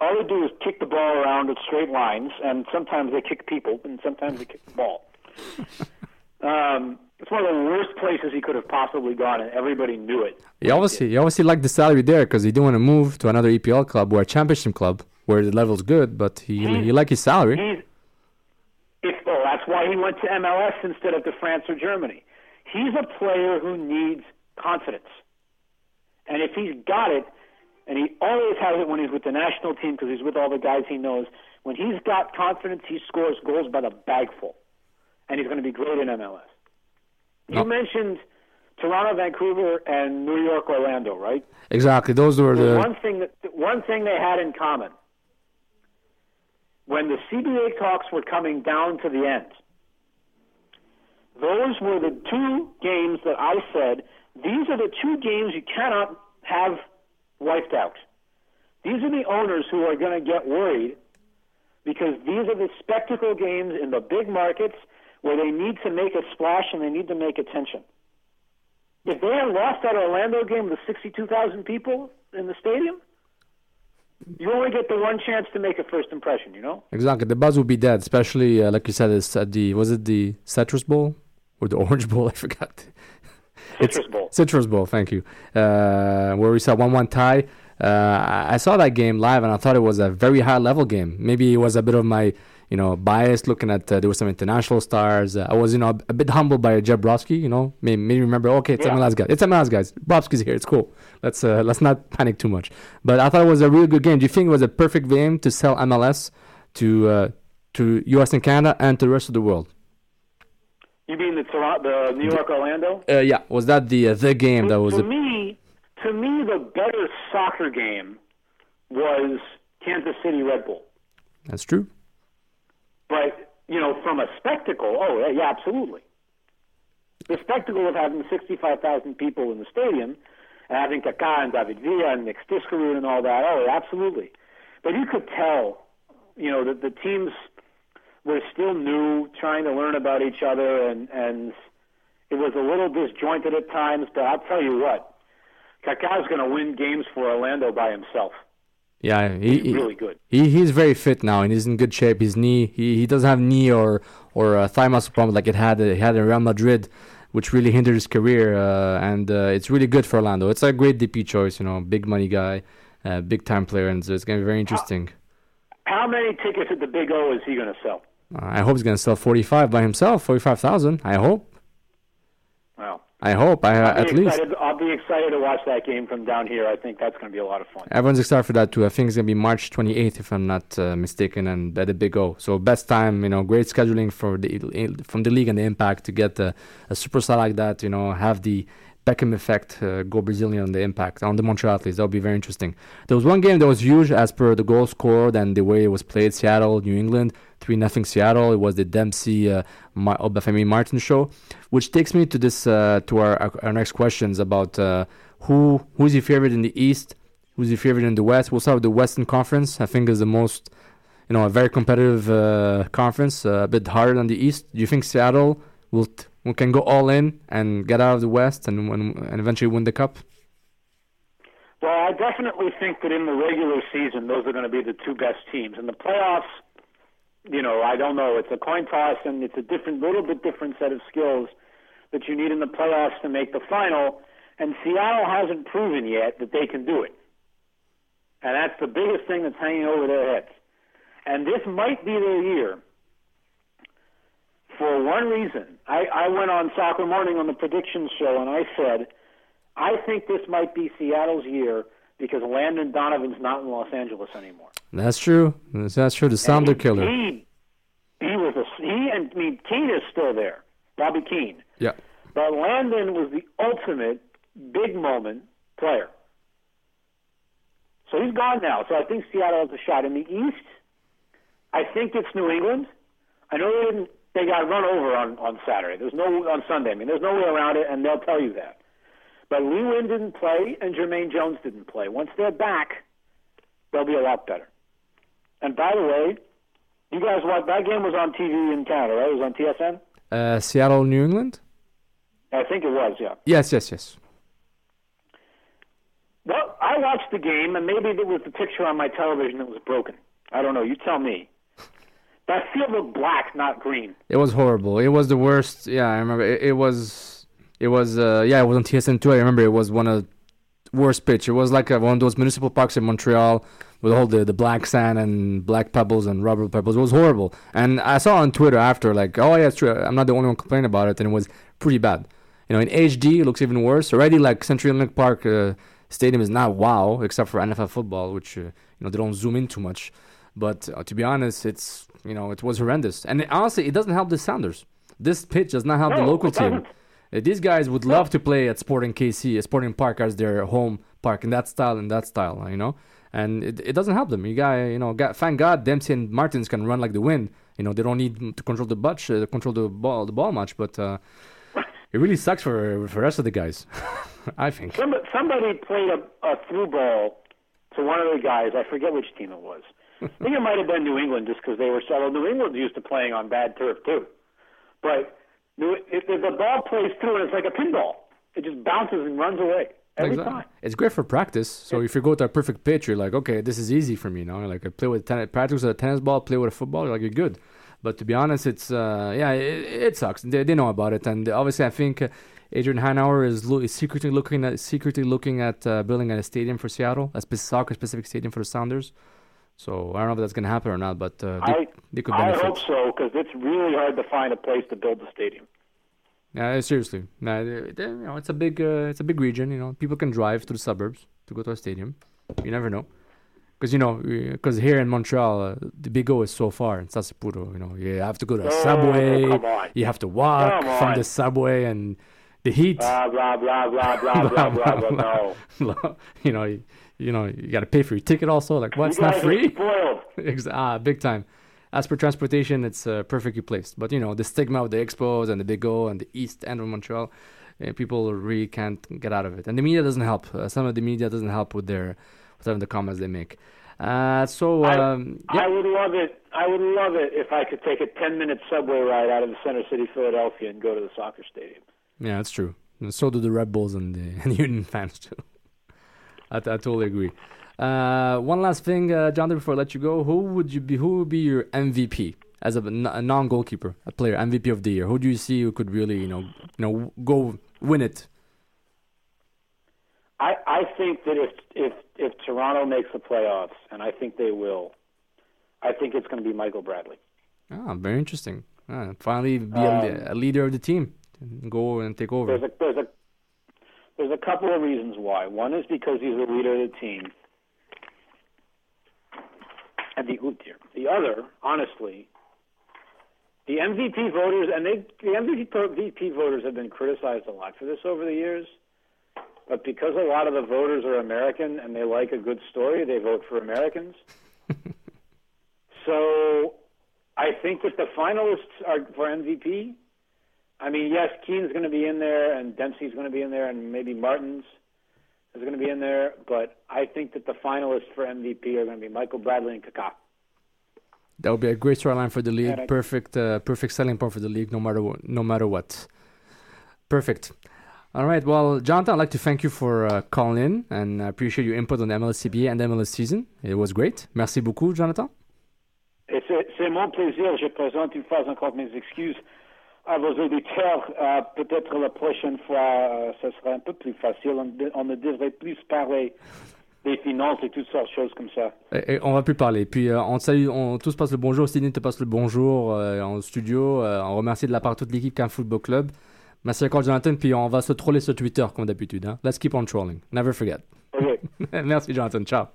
H: all they do is kick the ball around at straight lines, and sometimes they kick people, and sometimes they kick the ball. [laughs] um, it's one of the worst places he could have possibly gone, and everybody knew it.
D: He obviously, he obviously liked the salary there because he didn't want to move to another EPL club or a championship club where the level's good, but he he's, he liked his salary.
H: He's, if, oh, that's why he went to MLS instead of to France or Germany. He's a player who needs confidence. And if he's got it, and he always has it when he's with the national team because he's with all the guys he knows, when he's got confidence, he scores goals by the bagful. And he's going to be great in MLS. You mentioned Toronto, Vancouver, and New York, Orlando, right?
D: Exactly. Those were the
H: one thing that one thing they had in common. When the CBA talks were coming down to the end, those were the two games that I said these are the two games you cannot have wiped out. These are the owners who are going to get worried because these are the spectacle games in the big markets where they need to make a splash and they need to make attention. If they had lost that Orlando game with 62,000 people in the stadium, you only get the one chance to make a first impression, you know?
D: Exactly. The buzz would be dead, especially, uh, like you said, at the, was it the Citrus Bowl? Or the Orange Bowl? [laughs] I forgot.
H: Citrus Bowl.
D: Citrus Bowl, thank you. Uh, where we saw 1 1 tie. Uh, I saw that game live and I thought it was a very high level game. Maybe it was a bit of my you know bias looking at uh, there were some international stars. Uh, I was you know a, bit humbled by Jeb Brofsky. You know, maybe, maybe remember okay, it's yeah. MLS guys. It's MLS guys. Brofsky's here. It's cool. Let's uh, let's not panic too much. But I thought it was a really good game. Do you think it was a perfect game to sell MLS to uh, to US and Canada and to the rest of the world?
H: You mean the Toronto, the New York Orlando?
D: Uh, yeah, was that the uh, the game that was?
H: To
D: a...
H: me, to me, the better soccer game was Kansas City Red Bull.
D: That's true.
H: But you know, from a spectacle, oh yeah, absolutely. The spectacle of having 65,000 people in the stadium, and having Kaká and David Villa and Nick Stiskerud and all that, oh, absolutely. But you could tell, you know, that the teams were still new, trying to learn about each other, and, and it was a little disjointed at times, but I'll tell you what, Kaká's going to win games for Orlando by himself.
D: Yeah, he,
H: He's really good.
D: He he's very fit now and he's in good shape. His knee, he, he doesn't have knee or or uh, thigh muscle problem like it had it had in Real Madrid, which really hindered his career. Uh, and uh, it's really good for Orlando. It's a great DP choice, you know, big money guy, uh, big time player, and so it's gonna be very interesting.
H: How many tickets at the Big O is he going to sell?
D: Uh, I hope he's gonna sell forty five by himself, forty five thousand. I hope.
H: Well,
D: I hope. I, uh,
H: I'll
D: at
H: be
D: least.
H: I'll be excited to watch that game from down here. I think that's going to be a lot of fun.
D: Everyone's excited for that too. I think it's gonna be March 28th, if I'm not uh, mistaken, and at the Big O. So best time, you know, great scheduling for the from the league and the Impact to get a, a superstar like that. You know, have the Beckham effect, uh, go Brazilian on the Impact on the Montreal Athletes. That would be very interesting. There was one game that was huge as per the goal scored and the way it was played. Seattle, New England, three nothing Seattle. It was the Dempsey uh, Obafemi Martin show, which takes me to this uh, to our our next questions about uh, who who's your favorite in the East. Who's your favorite in the West? We'll start with the Western Conference. I think is the most, you know, a very competitive uh, conference, uh, a bit harder than the East. Do you think Seattle will t- will- can go all in and get out of the West and and, and eventually win the cup?
H: Well, I definitely think that in the regular season, those are going to be the two best teams. In the playoffs, you know, I don't know. It's a coin toss, and it's a different, little bit different set of skills that you need in the playoffs to make the final. And Seattle hasn't proven yet that they can do it. And that's the biggest thing that's hanging over their heads. And this might be their year for one reason. I, I went on Soccer Morning on the prediction show, and I said, I think this might be Seattle's year because Landon Donovan's not in Los Angeles anymore.
D: That's true. That's, true. The Sounder killer.
H: He, he was a he, and I mean Keane is still there, Bobby Keane.
D: Yeah.
H: But Landon was the ultimate big moment player. So he's gone now. So I think Seattle has a shot. In the East, I think it's New England. I know they didn't. They got run over on on Saturday. There's no on Sunday. I mean, there's no way around it, and they'll tell you that. But Lee Wynn didn't play, and Jermaine Jones didn't play. Once they're back, they'll be a lot better. And by the way, you guys watch that game was on TV in Canada, right? It was on TSN.
D: Uh, Seattle, New England.
H: I think it was, yeah.
D: Yes, yes, yes.
H: Well, I watched the game, and maybe it was the picture on my television that was broken. I don't know. You tell me. [laughs] That field looked black, not green.
D: It was horrible. It was the worst. Yeah, I remember. It, it was. It was. Uh, yeah, it was on TSN two. I remember it was one of worst pitch. It was like a, one of those municipal parks in Montreal with all the, the black sand and black pebbles and rubber pebbles. It was horrible. And I saw on Twitter after like, oh yeah, it's true. I'm not the only one complaining about it, and it was pretty bad. You know, in HD it looks even worse. Already, like Century Link Park uh, Stadium is not wow, except for NFL football, which uh, you know they don't zoom in too much. But uh, to be honest, it's you know it was horrendous. And honestly, it doesn't help the Sounders. This pitch does not help the local team.
H: doesn't.
D: Uh, These guys would love to play at Sporting KC, Sporting Park as their home park in that style, in that style, you know. And it, it doesn't help them. You got, you know, got, thank God Dempsey and Martins can run like the wind. You know, they don't need to control the butt, uh, control the ball, the ball much. But uh, it really sucks for for the rest of the guys. [laughs] I think.
H: Somebody, somebody played a, a through ball to one of the guys. I forget which team it was. [laughs] I think it might have been New England, just because they were. Although New England's used to playing on bad turf too, but if, the ball plays through and it's like a pinball, it just bounces and runs away every
D: Exactly.
H: time.
D: It's great for practice. So if you go to a perfect pitch, you're like, okay, this is easy for me. You know, like I play with ten- practice with a tennis ball, play with a football. You're like you're good. But to be honest, it's uh, yeah, it, it sucks. They, they know about it, and obviously, I think Adrian Hanauer is, lo- is secretly looking at secretly looking at uh, building a stadium for Seattle, a spe- soccer specific stadium for the Sounders. So I don't know if that's gonna happen or not, but uh, they,
H: I
D: they could
H: I
D: benefit.
H: hope so because it's really hard to find a place to build a stadium.
D: Yeah, seriously. Nah, they- they- you know, it's a big, uh, it's a big region. You know, people can drive to the suburbs to go to a stadium. You never know, because you know, because here in Montreal, uh, the Big O is so far in Sassapuro. You know, you have to go to a
H: Oh,
D: subway. You have to walk from the subway and the heat.
H: Blah blah blah blah blah blah blah blah. [laughs] No, [laughs]
D: you know, you, know, you got to pay for your ticket also. Like, what's not free.
H: spoiled. [laughs]
D: Ah, big time. as for transportation, it's uh, perfectly placed. But you know, the stigma of the Expos and the Big O and the East End of Montreal, uh, people really can't get out of it, and the media doesn't help. Uh, some of the media doesn't help with their with some of the comments they make. Uh, so um,
H: I would love it. I would love it if I could take a 10 minute subway ride out of the center city, Philadelphia, and go to the soccer stadium.
D: Yeah, that's true. And so do the Red Bulls and the, [laughs] and the Union fans too. I, I totally agree. Uh, one last thing, uh, Jonathan, before I let you go, who would you be? Who would be your MVP as a, n- a non-goalkeeper, a player, MVP of the year? Who do you see who could really, you know, you know, go win it?
H: I, I think that if if if Toronto makes the playoffs, and I think they will, I think it's going to be Michael Bradley.
D: Ah, very interesting. Ah, finally, be
H: Um,
D: a, a leader of the team, go and take over.
H: There's a there's a there's a couple of reasons why. One is because he's the leader of the team, and the the other, honestly, the MVP voters and they the MVP voters have been criticized a lot for this over the years. But because a lot of the voters are American and they like a good story, they vote for Americans. [laughs] so I think that the finalists are for MVP. I mean, yes, Keene's going to be in there, and Dempsey's going to be in there, and maybe Martins is going to be in there. But I think that the finalists for MVP are going to be Michael Bradley and Kaká.
D: That would be a great storyline for the league.
H: I-
D: perfect, uh, perfect selling point for the league, no matter what, no matter what. Perfect. All right. Well, Jonathan, I'd like to thank you for uh, calling in, and I appreciate your input on the MLS CBA and the MLS season. It was great. Merci beaucoup, Jonathan.
H: C'est mon plaisir. Je présente une fois encore mes excuses à vos auditeurs. Euh, Peut-être la prochaine fois, euh, ce sera un peu plus facile. On, de- on ne devrait plus parler des finances et toutes sortes de choses comme ça.
D: Et, et on va plus parler. Puis euh, on te salue, on tous passe le bonjour. Sydney te passe le bonjour euh, en studio. Euh, on remercie de la part de toute l'équipe Can Football Club. Merci encore, Jonathan. Puis on va se troller sur Twitter comme d'habitude. Hein. Let's keep on trolling. Never forget.
H: OK. [laughs]
D: Merci, Jonathan. Ciao.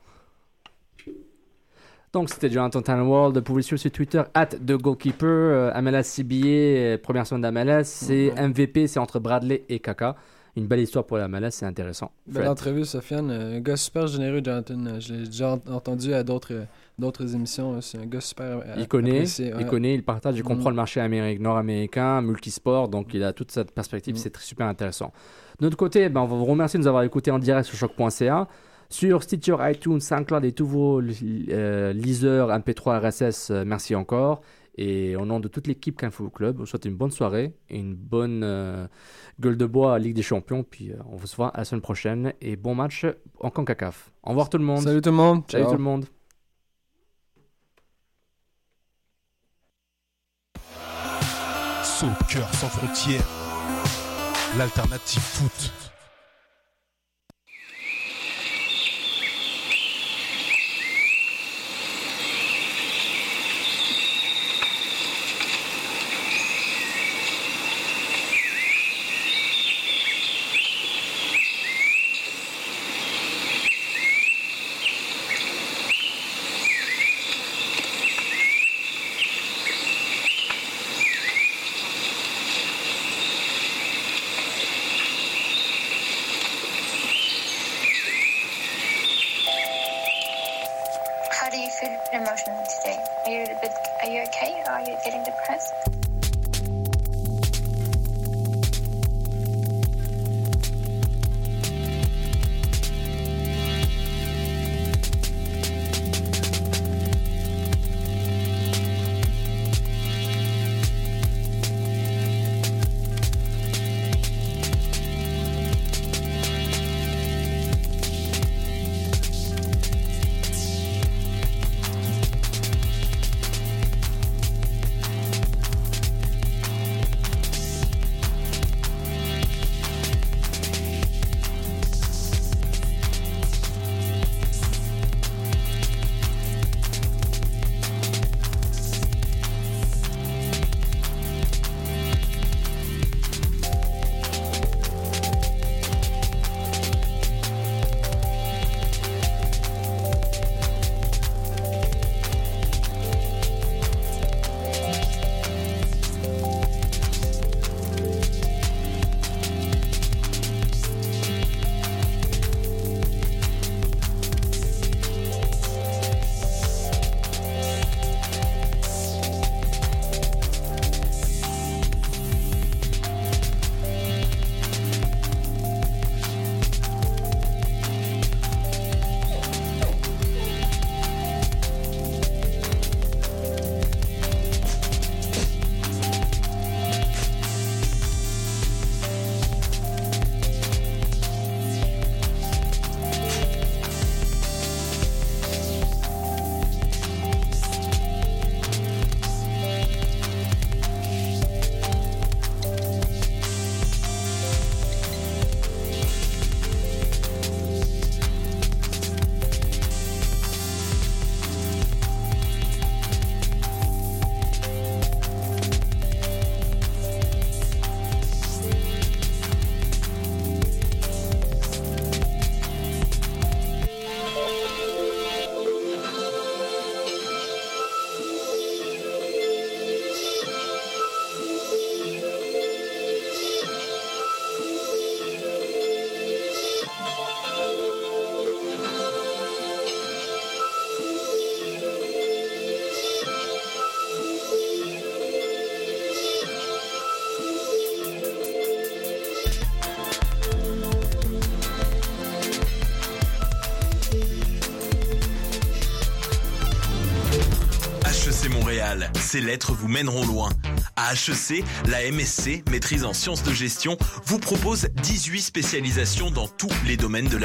D: Donc, c'était Jonathan Tannenwald. Vous pouvez suivre sur Twitter, at The Goalkeeper, euh, euh, première semaine d'MLS. C'est MVP, c'est entre Bradley et Kaka. Une belle histoire pour la c'est intéressant.
E: Belle entrevue, Sofiane. Euh, Un gars super généreux, Jonathan. Je l'ai déjà ent- entendu à d'autres d'autres émissions. C'est un gars super
D: Il connaît,
E: apprécié,
D: il connaît, il partage, il comprend
E: Mm.
D: le marché américain, nord-américain, multisport, donc il a toute cette perspective,
E: Mm.
D: c'est super intéressant. De notre côté, ben, on va vous remercier de nous avoir écoutés en direct sur choc.ca, sur Stitcher, iTunes, SoundCloud et tous vos euh, liseurs MP3 RSS, euh, merci encore. Et au nom de toute l'équipe Canfo Club, on vous souhaite une bonne soirée et une bonne euh, gueule de bois à Ligue des Champions. Puis euh, on se voit à la semaine prochaine et bon match en CONCACAF. Au revoir tout le monde.
E: Salut tout le monde.
D: Salut
E: Ciao.
D: tout le monde.
C: Soccer sans frontières, l'alternative foot.
I: Ces lettres vous mèneront loin. À HEC, la MSC, maîtrise en sciences de gestion, vous propose 18 spécialisations dans tous les domaines de la